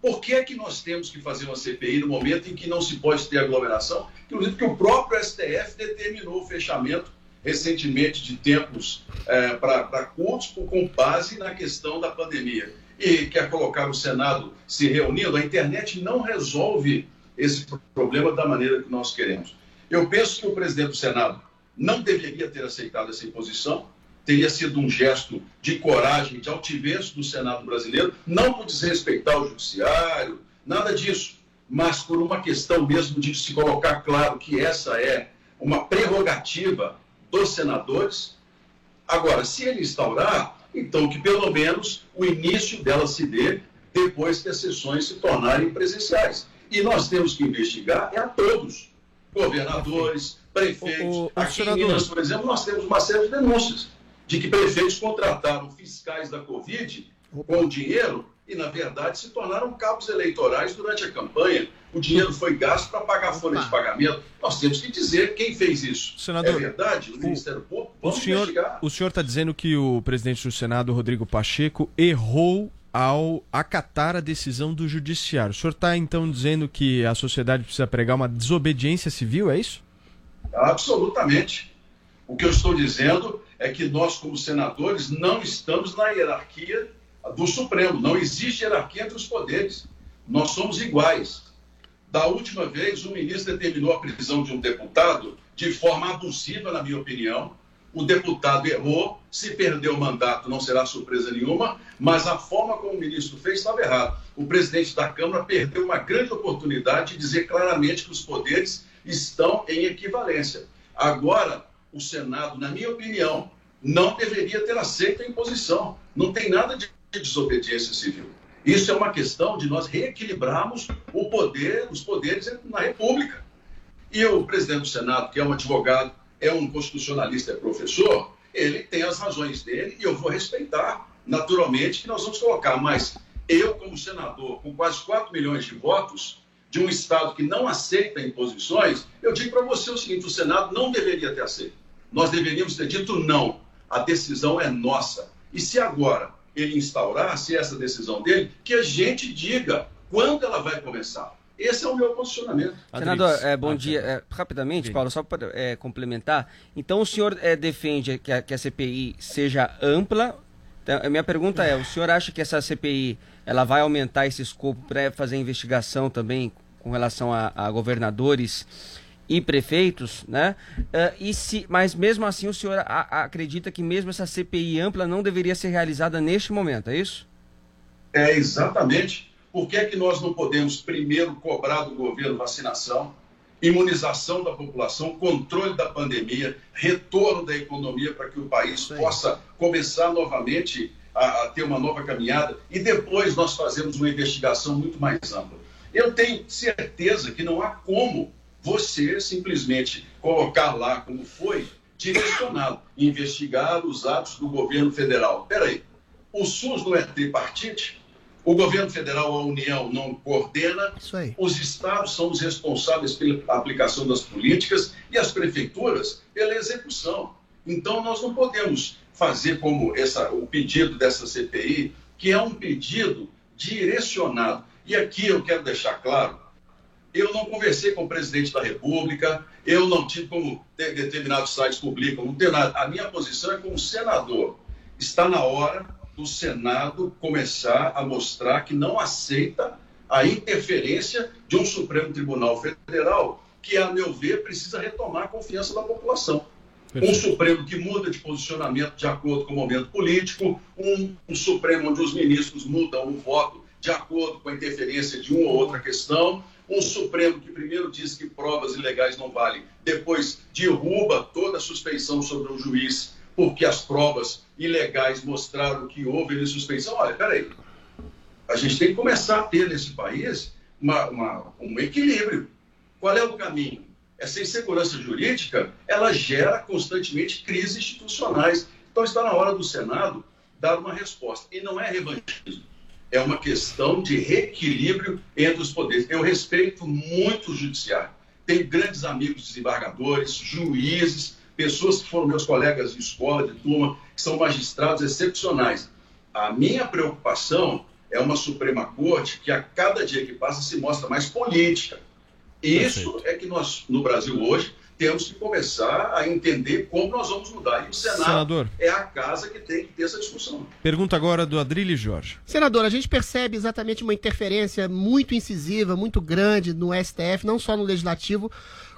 Por que, é que nós temos que fazer uma CPI no momento em que não se pode ter aglomeração? Inclusive, porque o próprio STF determinou o fechamento recentemente de templos é, para cultos com base na questão da pandemia. E quer colocar o Senado se reunindo, a internet não resolve esse problema da maneira que nós queremos. Eu penso que o presidente do Senado não deveria ter aceitado essa imposição, teria sido um gesto de coragem, de altivez do Senado brasileiro, não por desrespeitar o judiciário, nada disso, mas por uma questão mesmo de se colocar claro que essa é uma prerrogativa dos senadores. Agora, se ele instaurar, então que pelo menos o início dela se dê depois que as sessões se tornarem presenciais. E nós temos que investigar é a todos, governadores, prefeitos. O- o Aqui senador- em Minas, por exemplo, nós temos uma série de denúncias de que prefeitos contrataram fiscais da Covid com dinheiro e, na verdade, se tornaram cabos eleitorais durante a campanha. O dinheiro foi gasto para pagar a folha de pagamento. Nós temos que dizer quem fez isso. Senador, é verdade? O Ministério Público? O Vamos senhor investigar. o senhor está dizendo que o presidente do Senado, Rodrigo Pacheco, errou ao acatar a decisão do judiciário. O senhor está então dizendo que a sociedade precisa pregar uma desobediência civil, é isso? Absolutamente. O que eu estou dizendo é que nós, como senadores, não estamos na hierarquia do Supremo. Não existe hierarquia entre os poderes. Nós somos iguais. Da última vez, o ministro determinou a prisão de um deputado de forma abusiva, na minha opinião. O deputado errou, se perdeu o mandato, não será surpresa nenhuma, mas a forma como o ministro fez estava errado. O presidente da Câmara perdeu uma grande oportunidade de dizer claramente que os poderes estão em equivalência. Agora, o Senado, na minha opinião, não deveria ter aceito a imposição. Não tem nada de desobediência civil. Isso é uma questão de nós reequilibrarmos o poder, os poderes na República. E o presidente do Senado, que é um advogado, é um constitucionalista, é professor, ele tem as razões dele e eu vou respeitar, naturalmente, que nós vamos colocar. Mas eu, como senador, com quase 4 milhões de votos, de um Estado que não aceita imposições, eu digo para você o seguinte: o Senado não deveria ter aceito. Nós deveríamos ter dito não. A decisão é nossa. E se agora ele instaurar, se essa decisão dele, que a gente diga quando ela vai começar. Esse é o meu posicionamento. Senador, é, bom dia. É, rapidamente, Paulo, só para é, complementar. Então, o senhor é, defende que a, que a CPI seja ampla. Então, a minha pergunta é: o senhor acha que essa CPI ela vai aumentar esse escopo para fazer investigação também com relação a, a governadores e prefeitos, né? Ah, e se, mas mesmo assim, o senhor a- a- acredita que mesmo essa CPI ampla não deveria ser realizada neste momento, é isso? É exatamente. Por que, é que nós não podemos primeiro cobrar do governo vacinação, imunização da população, controle da pandemia, retorno da economia para que o país possa começar novamente a, a ter uma nova caminhada e depois nós fazemos uma investigação muito mais ampla. Eu tenho certeza que não há como você simplesmente colocar lá como foi direcionado, investigar os atos do governo federal. Peraí, o SUS não é tripartite? O governo federal, a União, não coordena. Os estados são os responsáveis pela aplicação das políticas e as prefeituras pela execução. Então, nós não podemos fazer como essa, o pedido dessa CPI, que é um pedido direcionado. E aqui eu quero deixar claro: eu não conversei com o presidente da República, eu não tive como de- determinados sites publicam, não tem nada. A minha posição é como senador. Está na hora do Senado começar a mostrar que não aceita a interferência de um Supremo Tribunal Federal que, a meu ver, precisa retomar a confiança da população. Um Supremo que muda de posicionamento de acordo com o momento político, um, um Supremo onde os ministros mudam o voto de acordo com a interferência de uma ou outra questão, um Supremo que primeiro diz que provas ilegais não valem, depois derruba toda a suspeição sobre um juiz porque as provas ilegais mostraram que houve suspeição. Olha, peraí, a gente tem que começar a ter nesse país uma, uma, um equilíbrio. Qual é o caminho? Essa insegurança jurídica, ela gera constantemente crises institucionais. Então está na hora do Senado dar uma resposta. E não é revanchismo, é uma questão de reequilíbrio entre os poderes. Eu respeito muito o judiciário. Tenho grandes amigos desembargadores, juízes, pessoas que foram meus colegas de escola, de turma, que são magistrados excepcionais. A minha preocupação é uma Suprema Corte que a cada dia que passa se mostra mais política. E isso é que nós, no Brasil hoje, temos que começar a entender como nós vamos mudar. E o Senado Senador. é a casa que tem que ter essa discussão. Pergunta agora do Adrilho Jorge. Senador, a gente percebe exatamente uma interferência muito incisiva, muito grande no STF, não só no legislativo,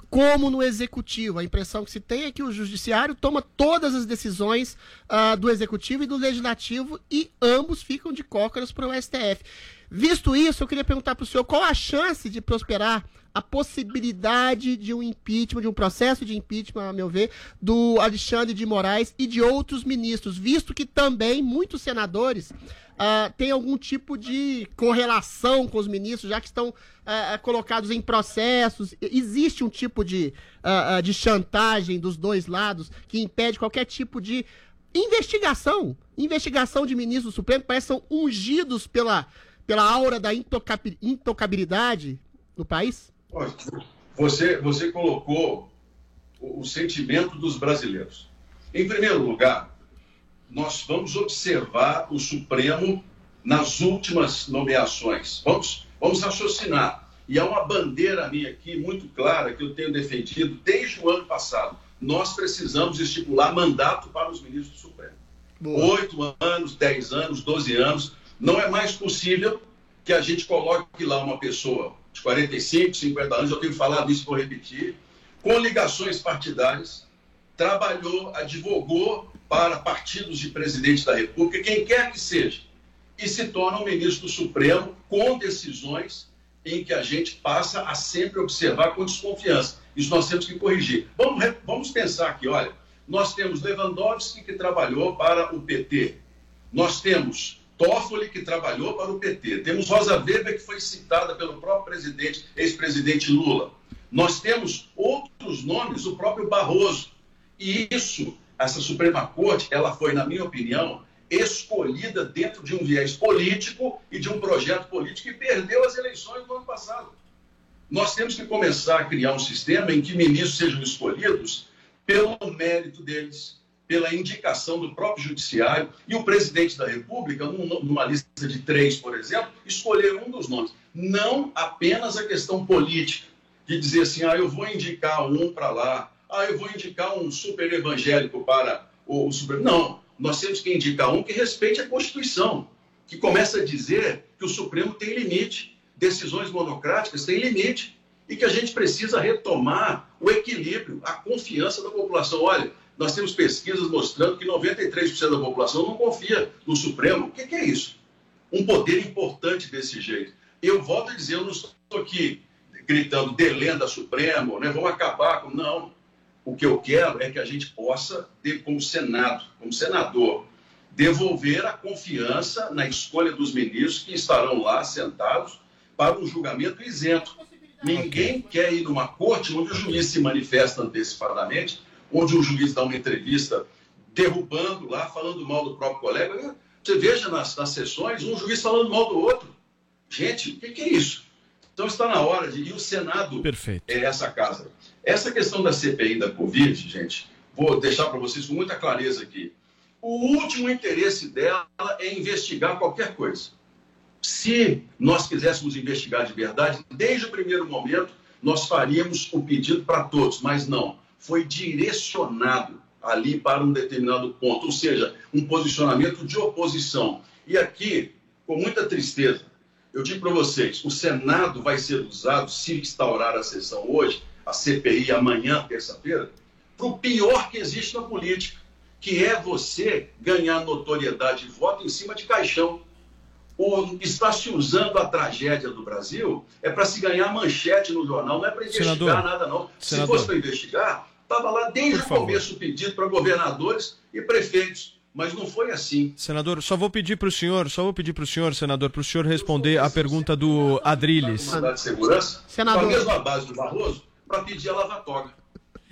como no executivo. A impressão que se tem é que o judiciário toma todas as decisões ah, do executivo e do legislativo e ambos ficam de cócoras para o STF. Visto isso, eu queria perguntar para o senhor qual a chance de prosperar a possibilidade de um impeachment, de um processo de impeachment, a meu ver, do Alexandre de Moraes e de outros ministros, visto que também muitos senadores ah, têm algum tipo de correlação com os ministros, já que estão ah, colocados em processos. Existe um tipo de, ah, de chantagem dos dois lados que impede qualquer tipo de investigação. Investigação de ministros do Supremo, parece que são ungidos pela, pela aura da intocabi- intocabilidade no país? Você, você colocou o, o sentimento dos brasileiros. Em primeiro lugar, nós vamos observar o Supremo nas últimas nomeações. Vamos, vamos raciocinar. E há uma bandeira minha aqui muito clara que eu tenho defendido desde o ano passado. Nós precisamos estipular mandato para os ministros do Supremo. Oito anos, dez anos, doze anos. Não é mais possível que a gente coloque lá uma pessoa de 45, 50 anos, eu tenho falado isso, vou repetir, com ligações partidárias, trabalhou, advogou para partidos de presidente da República, quem quer que seja, e se torna um ministro do Supremo com decisões em que a gente passa a sempre observar com desconfiança. Isso nós temos que corrigir. Vamos, vamos pensar aqui, olha, nós temos Lewandowski que trabalhou para o PT, nós temos Toffoli que trabalhou para o PT, temos Rosa Weber que foi citada pelo próprio presidente, ex-presidente Lula. Nós temos outros nomes, o próprio Barroso. E isso, essa Suprema Corte, ela foi, na minha opinião, escolhida dentro de um viés político e de um projeto político que perdeu as eleições do ano passado. Nós temos que começar a criar um sistema em que ministros sejam escolhidos pelo mérito deles, pela indicação do próprio judiciário e o presidente da República, num- numa lista de três, por exemplo, escolher um dos nomes. Não apenas a questão política, de dizer assim, ah, eu vou indicar um para lá, ah, eu vou indicar um super evangélico para o, o Supremo. Não, nós temos que indicar um que respeite a Constituição, que começa a dizer que o Supremo tem limite, decisões monocráticas têm limite, e que a gente precisa retomar o equilíbrio, a confiança da população. Olha, nós temos pesquisas mostrando que 93% da população não confia no Supremo. O que, que é isso? Um poder importante desse jeito. Eu volto a dizer, eu não estou aqui gritando delenda Supremo, né? vamos acabar com. Não. O que eu quero é que a gente possa, como Senado, como senador, devolver a confiança na escolha dos ministros que estarão lá sentados para um julgamento isento. Ninguém quer ir numa corte onde o juiz se manifesta antecipadamente, onde o juiz dá uma entrevista derrubando lá, falando mal do próprio colega. Você veja nas, nas sessões um juiz falando mal do outro. Gente, o que, que é isso? Então está na hora de. E o Senado Perfeito. é essa casa. Essa questão da CPI da Covid, gente, vou deixar para vocês com muita clareza aqui. O último interesse dela é investigar qualquer coisa. Se nós quiséssemos investigar de verdade, desde o primeiro momento, nós faríamos o pedido para todos, mas não. Foi direcionado ali para um determinado ponto, ou seja, um posicionamento de oposição. E aqui, com muita tristeza, eu digo para vocês: o Senado vai ser usado, se instaurar a sessão hoje, a CPI amanhã, terça-feira, para o pior que existe na política, que é você ganhar notoriedade e voto em cima de caixão. O, está se usando a tragédia do Brasil é para se ganhar manchete no jornal, não é para investigar Senador, nada, não. senador. Se fosse para investigar, estava lá desde o começo o pedido para governadores e prefeitos. Mas não foi assim. Senador, só vou pedir para o senhor, só vou pedir para o senhor, senador, para o senhor responder a pergunta do Adriles. Senador. com a mesma base do Barroso, para pedir a lava-toga.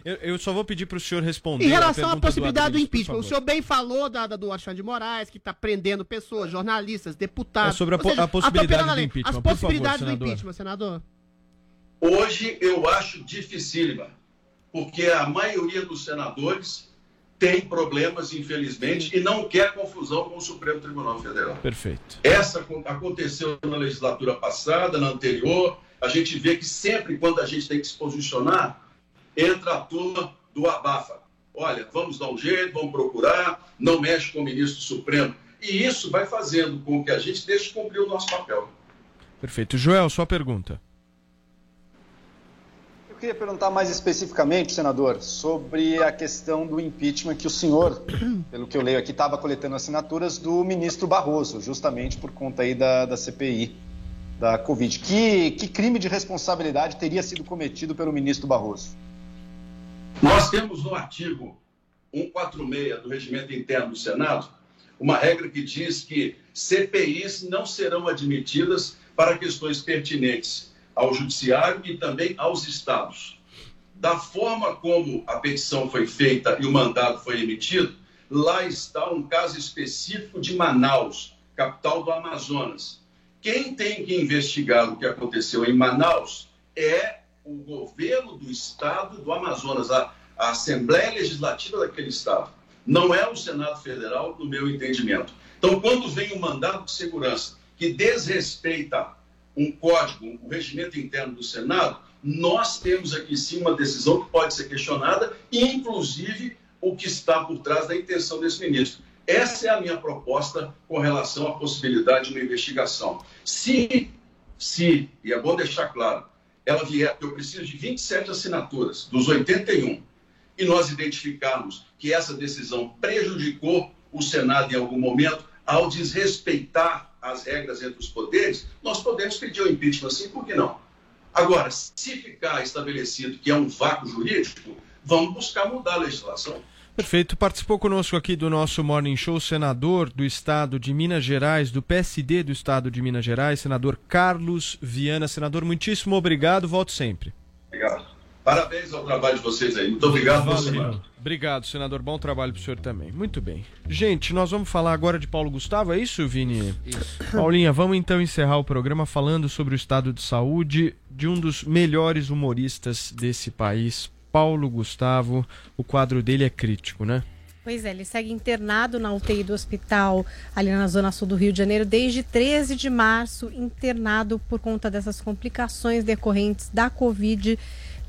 Eu, eu só vou pedir para o senhor responder. Em relação à do possibilidade do Adriles, por impeachment, o senhor bem falou da, da- do Alexandre de Moraes, que está prendendo pessoas, jornalistas, deputados. É sobre a po- seja, a possibilidade do impeachment. As Por favor, possibilidades do senador. impeachment, senador. Hoje eu acho dificílima, porque a maioria dos senadores tem problemas, infelizmente, e não quer confusão com o Supremo Tribunal Federal. Perfeito. Essa acon- aconteceu na legislatura passada, na anterior. A gente vê que sempre quando a gente tem que se posicionar, entra a turma do abafa. Olha, vamos dar um jeito, vamos procurar, não mexe com o ministro Supremo. E isso vai fazendo com que a gente deixe de cumprir o nosso papel. Perfeito. Joel, sua pergunta. Eu queria perguntar mais especificamente, senador, sobre a questão do impeachment que o senhor, pelo que eu leio aqui, estava coletando assinaturas do ministro Barroso, justamente por conta aí da, da CPI da Covid. Que, que crime de responsabilidade teria sido cometido pelo ministro Barroso? Nós temos no artigo 146 do Regimento Interno do Senado uma regra que diz que CPIs não serão admitidas para questões pertinentes ao Judiciário e também aos Estados. Da forma como a petição foi feita e o mandado foi emitido, lá está um caso específico de Manaus, capital do Amazonas. Quem tem que investigar o que aconteceu em Manaus é o governo do estado do Amazonas, a, a Assembleia Legislativa daquele estado. Não é o Senado Federal, no meu entendimento. Então, quando vem um mandado de segurança que desrespeita um código, um regimento interno do Senado, nós temos aqui sim uma decisão que pode ser questionada, inclusive o que está por trás da intenção desse ministro. Essa é a minha proposta com relação à possibilidade de uma investigação. Se, se, e é bom deixar claro, ela vier, eu preciso de 27 assinaturas dos 81, e nós identificarmos que essa decisão prejudicou o Senado em algum momento ao desrespeitar as regras entre os poderes, nós podemos pedir o impeachment sim, por que não? Agora, se ficar estabelecido que é um vácuo jurídico, vamos buscar mudar a legislação. Perfeito. Participou conosco aqui do nosso Morning Show o senador do estado de Minas Gerais, do PSD do estado de Minas Gerais, senador Carlos Viana. Senador, muitíssimo obrigado. Volto sempre. Obrigado. Parabéns ao trabalho de vocês aí. Muito obrigado Valeu. semana. Obrigado, senador. Bom trabalho pro senhor também. Muito bem. Gente, nós vamos falar agora de Paulo Gustavo, é isso, Vini? Isso. Paulinha, vamos então encerrar o programa falando sobre o estado de saúde de um dos melhores humoristas desse país, Paulo Gustavo. O quadro dele é crítico, né? Pois é, ele segue internado na UTI do hospital ali na zona sul do Rio de Janeiro desde 13 de março, internado por conta dessas complicações decorrentes da Covid.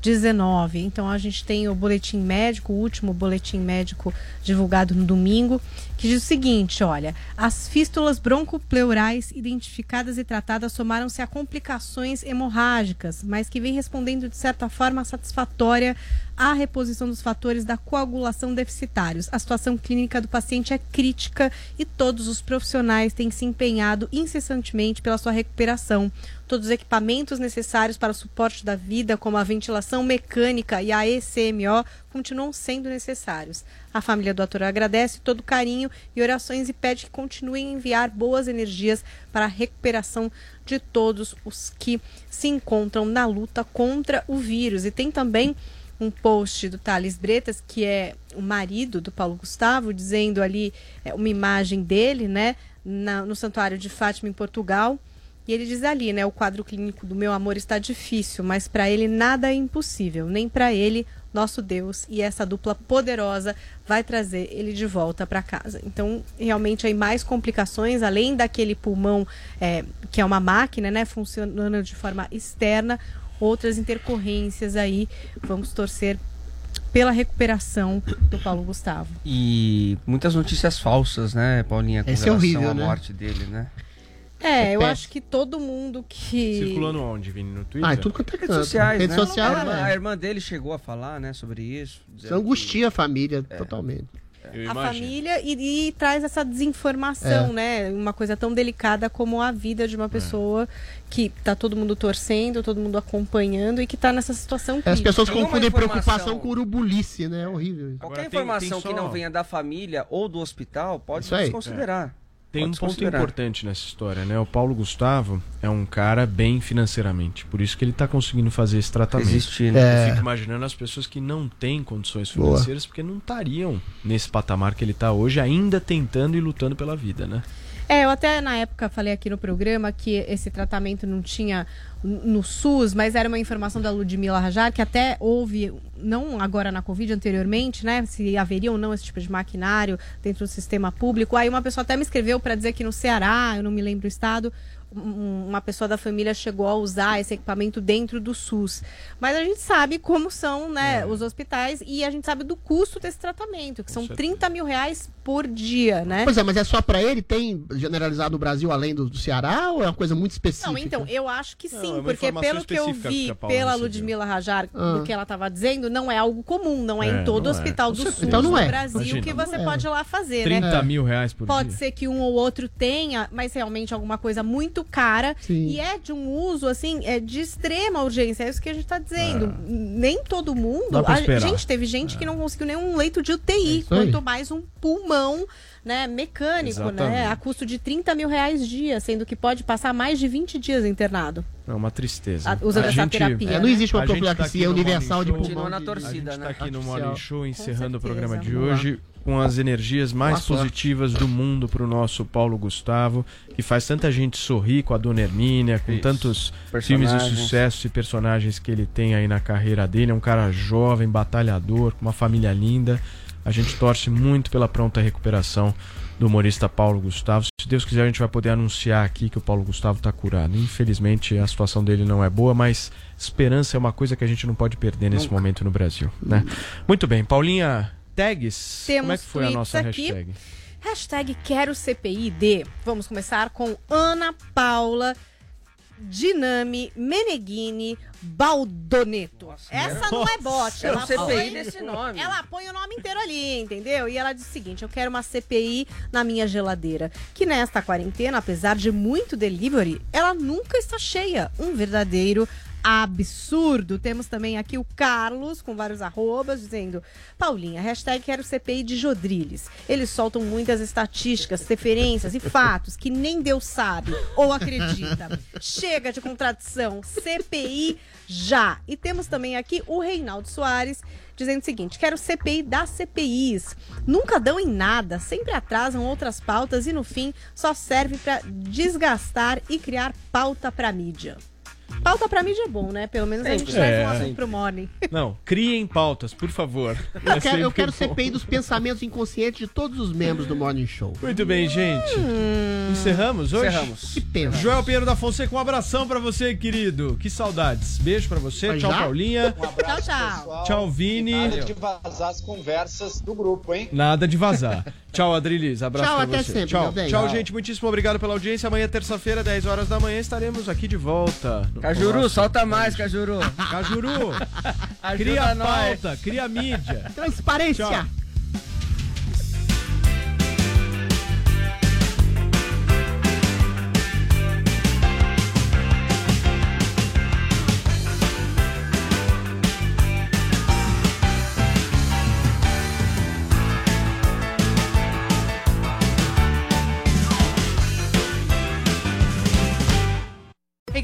19. Então a gente tem o boletim médico, o último boletim médico divulgado no domingo, que diz o seguinte: olha, as fístulas broncopleurais identificadas e tratadas somaram-se a complicações hemorrágicas, mas que vem respondendo de certa forma satisfatória à reposição dos fatores da coagulação deficitários. A situação clínica do paciente é crítica e todos os profissionais têm se empenhado incessantemente pela sua recuperação. Todos os equipamentos necessários para o suporte da vida, como a ventilação mecânica e a ECMO, continuam sendo necessários. A família do ator agradece todo o carinho e orações e pede que continuem a enviar boas energias para a recuperação de todos os que se encontram na luta contra o vírus. E tem também um post do Thales Bretas, que é o marido do Paulo Gustavo, dizendo ali é, uma imagem dele, né, na- no Santuário de Fátima, em Portugal. E ele diz ali, né, o quadro clínico do meu amor está difícil, mas para ele nada é impossível, nem para ele, nosso Deus e essa dupla poderosa vai trazer ele de volta para casa. Então, realmente aí mais complicações, além daquele pulmão é, que é uma máquina, né, funcionando de forma externa, outras intercorrências aí. Vamos torcer pela recuperação do Paulo Gustavo. E muitas notícias falsas, né, Paulinha, com Esse é relação horrível, à né? morte dele, né? É, eu acho que todo mundo que. Circulando onde, Vini? No Twitter? Ah, é tudo quanto é Redes canto. sociais, Rede né? social, a, irmã, é. a irmã dele chegou a falar, né, sobre isso. Isso angustia a família É. totalmente. Eu a imagino. família e, e traz essa desinformação, né? Uma coisa tão delicada como a vida de uma É. pessoa que tá todo mundo torcendo, todo mundo acompanhando e que tá nessa situação As crítica. pessoas Tem uma confundem informação- preocupação com urubulice, né? É horrível. Qualquer Agora, tem- informação tem que só- não venha da família ou do hospital pode aí. desconsiderar. Tem Pode um ponto importante nessa história, né? O Paulo Gustavo é um cara bem financeiramente. Por isso que ele tá conseguindo fazer esse tratamento. Existir, né? É. Eu fico imaginando as pessoas que não têm condições Boa. financeiras porque não estariam nesse patamar que ele tá hoje, ainda tentando e lutando pela vida, né? É, eu até na época falei aqui no programa que esse tratamento não tinha no SUS, mas era uma informação da Ludmila Rajar, que até houve, não agora na Covid, anteriormente, né? Se haveria ou não esse tipo de maquinário dentro do sistema público. Aí uma pessoa até me escreveu para dizer que no Ceará, eu não me lembro o estado, uma pessoa da família chegou a usar esse equipamento dentro do SUS. Mas a gente sabe como são É. né, os hospitais e a gente sabe do custo desse tratamento, que são certeza. 30 mil reais por dia, né? Pois é, mas é só pra ele? Tem generalizado no Brasil além do, do Ceará ou é uma coisa muito específica? Não, então, eu acho que Não, sim, é uma porque pelo que eu vi pela. Ludmila Rajar, Ah. do que ela estava dizendo, não é algo comum, não é, É, em todo não é. hospital Com do. SUS Então não do é. Brasil Imagina, que você não é. pode ir lá fazer, 30 né? mil reais por Pode dia. ser que um ou outro tenha, mas realmente alguma coisa muito cara. Sim. E é de um uso, assim, é de extrema urgência. É isso que a gente tá dizendo. Nem todo mundo. A, gente, teve gente que não conseguiu nenhum leito de UTI, É quanto mais um pulmão. Né, mecânico, né? Exatamente. A custo de 30 mil reais dia, sendo que pode passar mais de 20 dias internado. É uma tristeza. Ah, usando essa terapia, É, não existe uma a gente tá profilaxia no universal de pulmão. Continua na torcida, A gente né? tá aqui no Artificial. Morning Show encerrando o programa de hoje com as energias mais sorte. positivas do mundo pro nosso Paulo Gustavo, que faz tanta gente sorrir com a Dona Hermínia, com Isso. tantos filmes de sucesso e personagens que ele tem aí na carreira dele. É um cara jovem, batalhador, com uma família linda. A gente torce muito pela pronta recuperação do humorista Paulo Gustavo. Se Deus quiser, a gente vai poder anunciar aqui que o Paulo Gustavo está curado. Infelizmente, a situação dele não é boa, mas esperança é uma coisa que a gente não pode perder nesse Nunca. momento no Brasil. Né? Muito bem, Paulinha, tags? Temos Como é que foi a nossa aqui. hashtag? Hashtag quero CPI de. Vamos começar com Ana Paula Dinami Meneghini Baldoneto. Essa não é bot. Eu Ela CPI põe, desse nome. ela põe o nome inteiro ali, entendeu? E ela diz o seguinte: eu quero uma CPI na minha geladeira. Que nesta quarentena, apesar de muito delivery, ela nunca está cheia. Um verdadeiro absurdo. Temos também aqui o Carlos, com vários arrobas, dizendo: Paulinha, hashtag quero CPI de Jodriles. Eles soltam muitas estatísticas, referências e fatos que nem Deus sabe ou acredita. Chega de contradição. CPI já. E temos também aqui o Reinaldo Soares. Dizendo o seguinte: quero CPI das CPIs. Nunca dão em nada, sempre atrasam outras pautas e no fim só serve para desgastar e criar pauta para mídia. Pauta pra mídia é bom, né? Pelo menos a gente Sempre. traz É. um assunto pro morning. Não, criem pautas, por favor. Eu É quero, eu quero bom. CPI dos pensamentos inconscientes de todos os membros do Morning Show. Muito bem, gente. Hum. Encerramos hoje? Encerramos. Que pena. Joel Pinheiro da Fonseca, um abração pra você, querido. Que saudades. Beijo pra você. Mas Tchau, já? Paulinha. Um abraço, Tchau, tchau. pessoal. Tchau, Vini. Nada de vazar as conversas do grupo, hein? Nada de vazar. Tchau, Adrilis. Abraço Tchau, pra até você. sempre, Tchau. meu bem. Tchau, Tchau. gente. Muitíssimo obrigado pela audiência. Amanhã, terça-feira, 10 horas da manhã, estaremos aqui de volta. Cajuru, próximo- solta mais, Cajuru. Cajuru, cria pauta, cria mídia. Transparência. Tchau.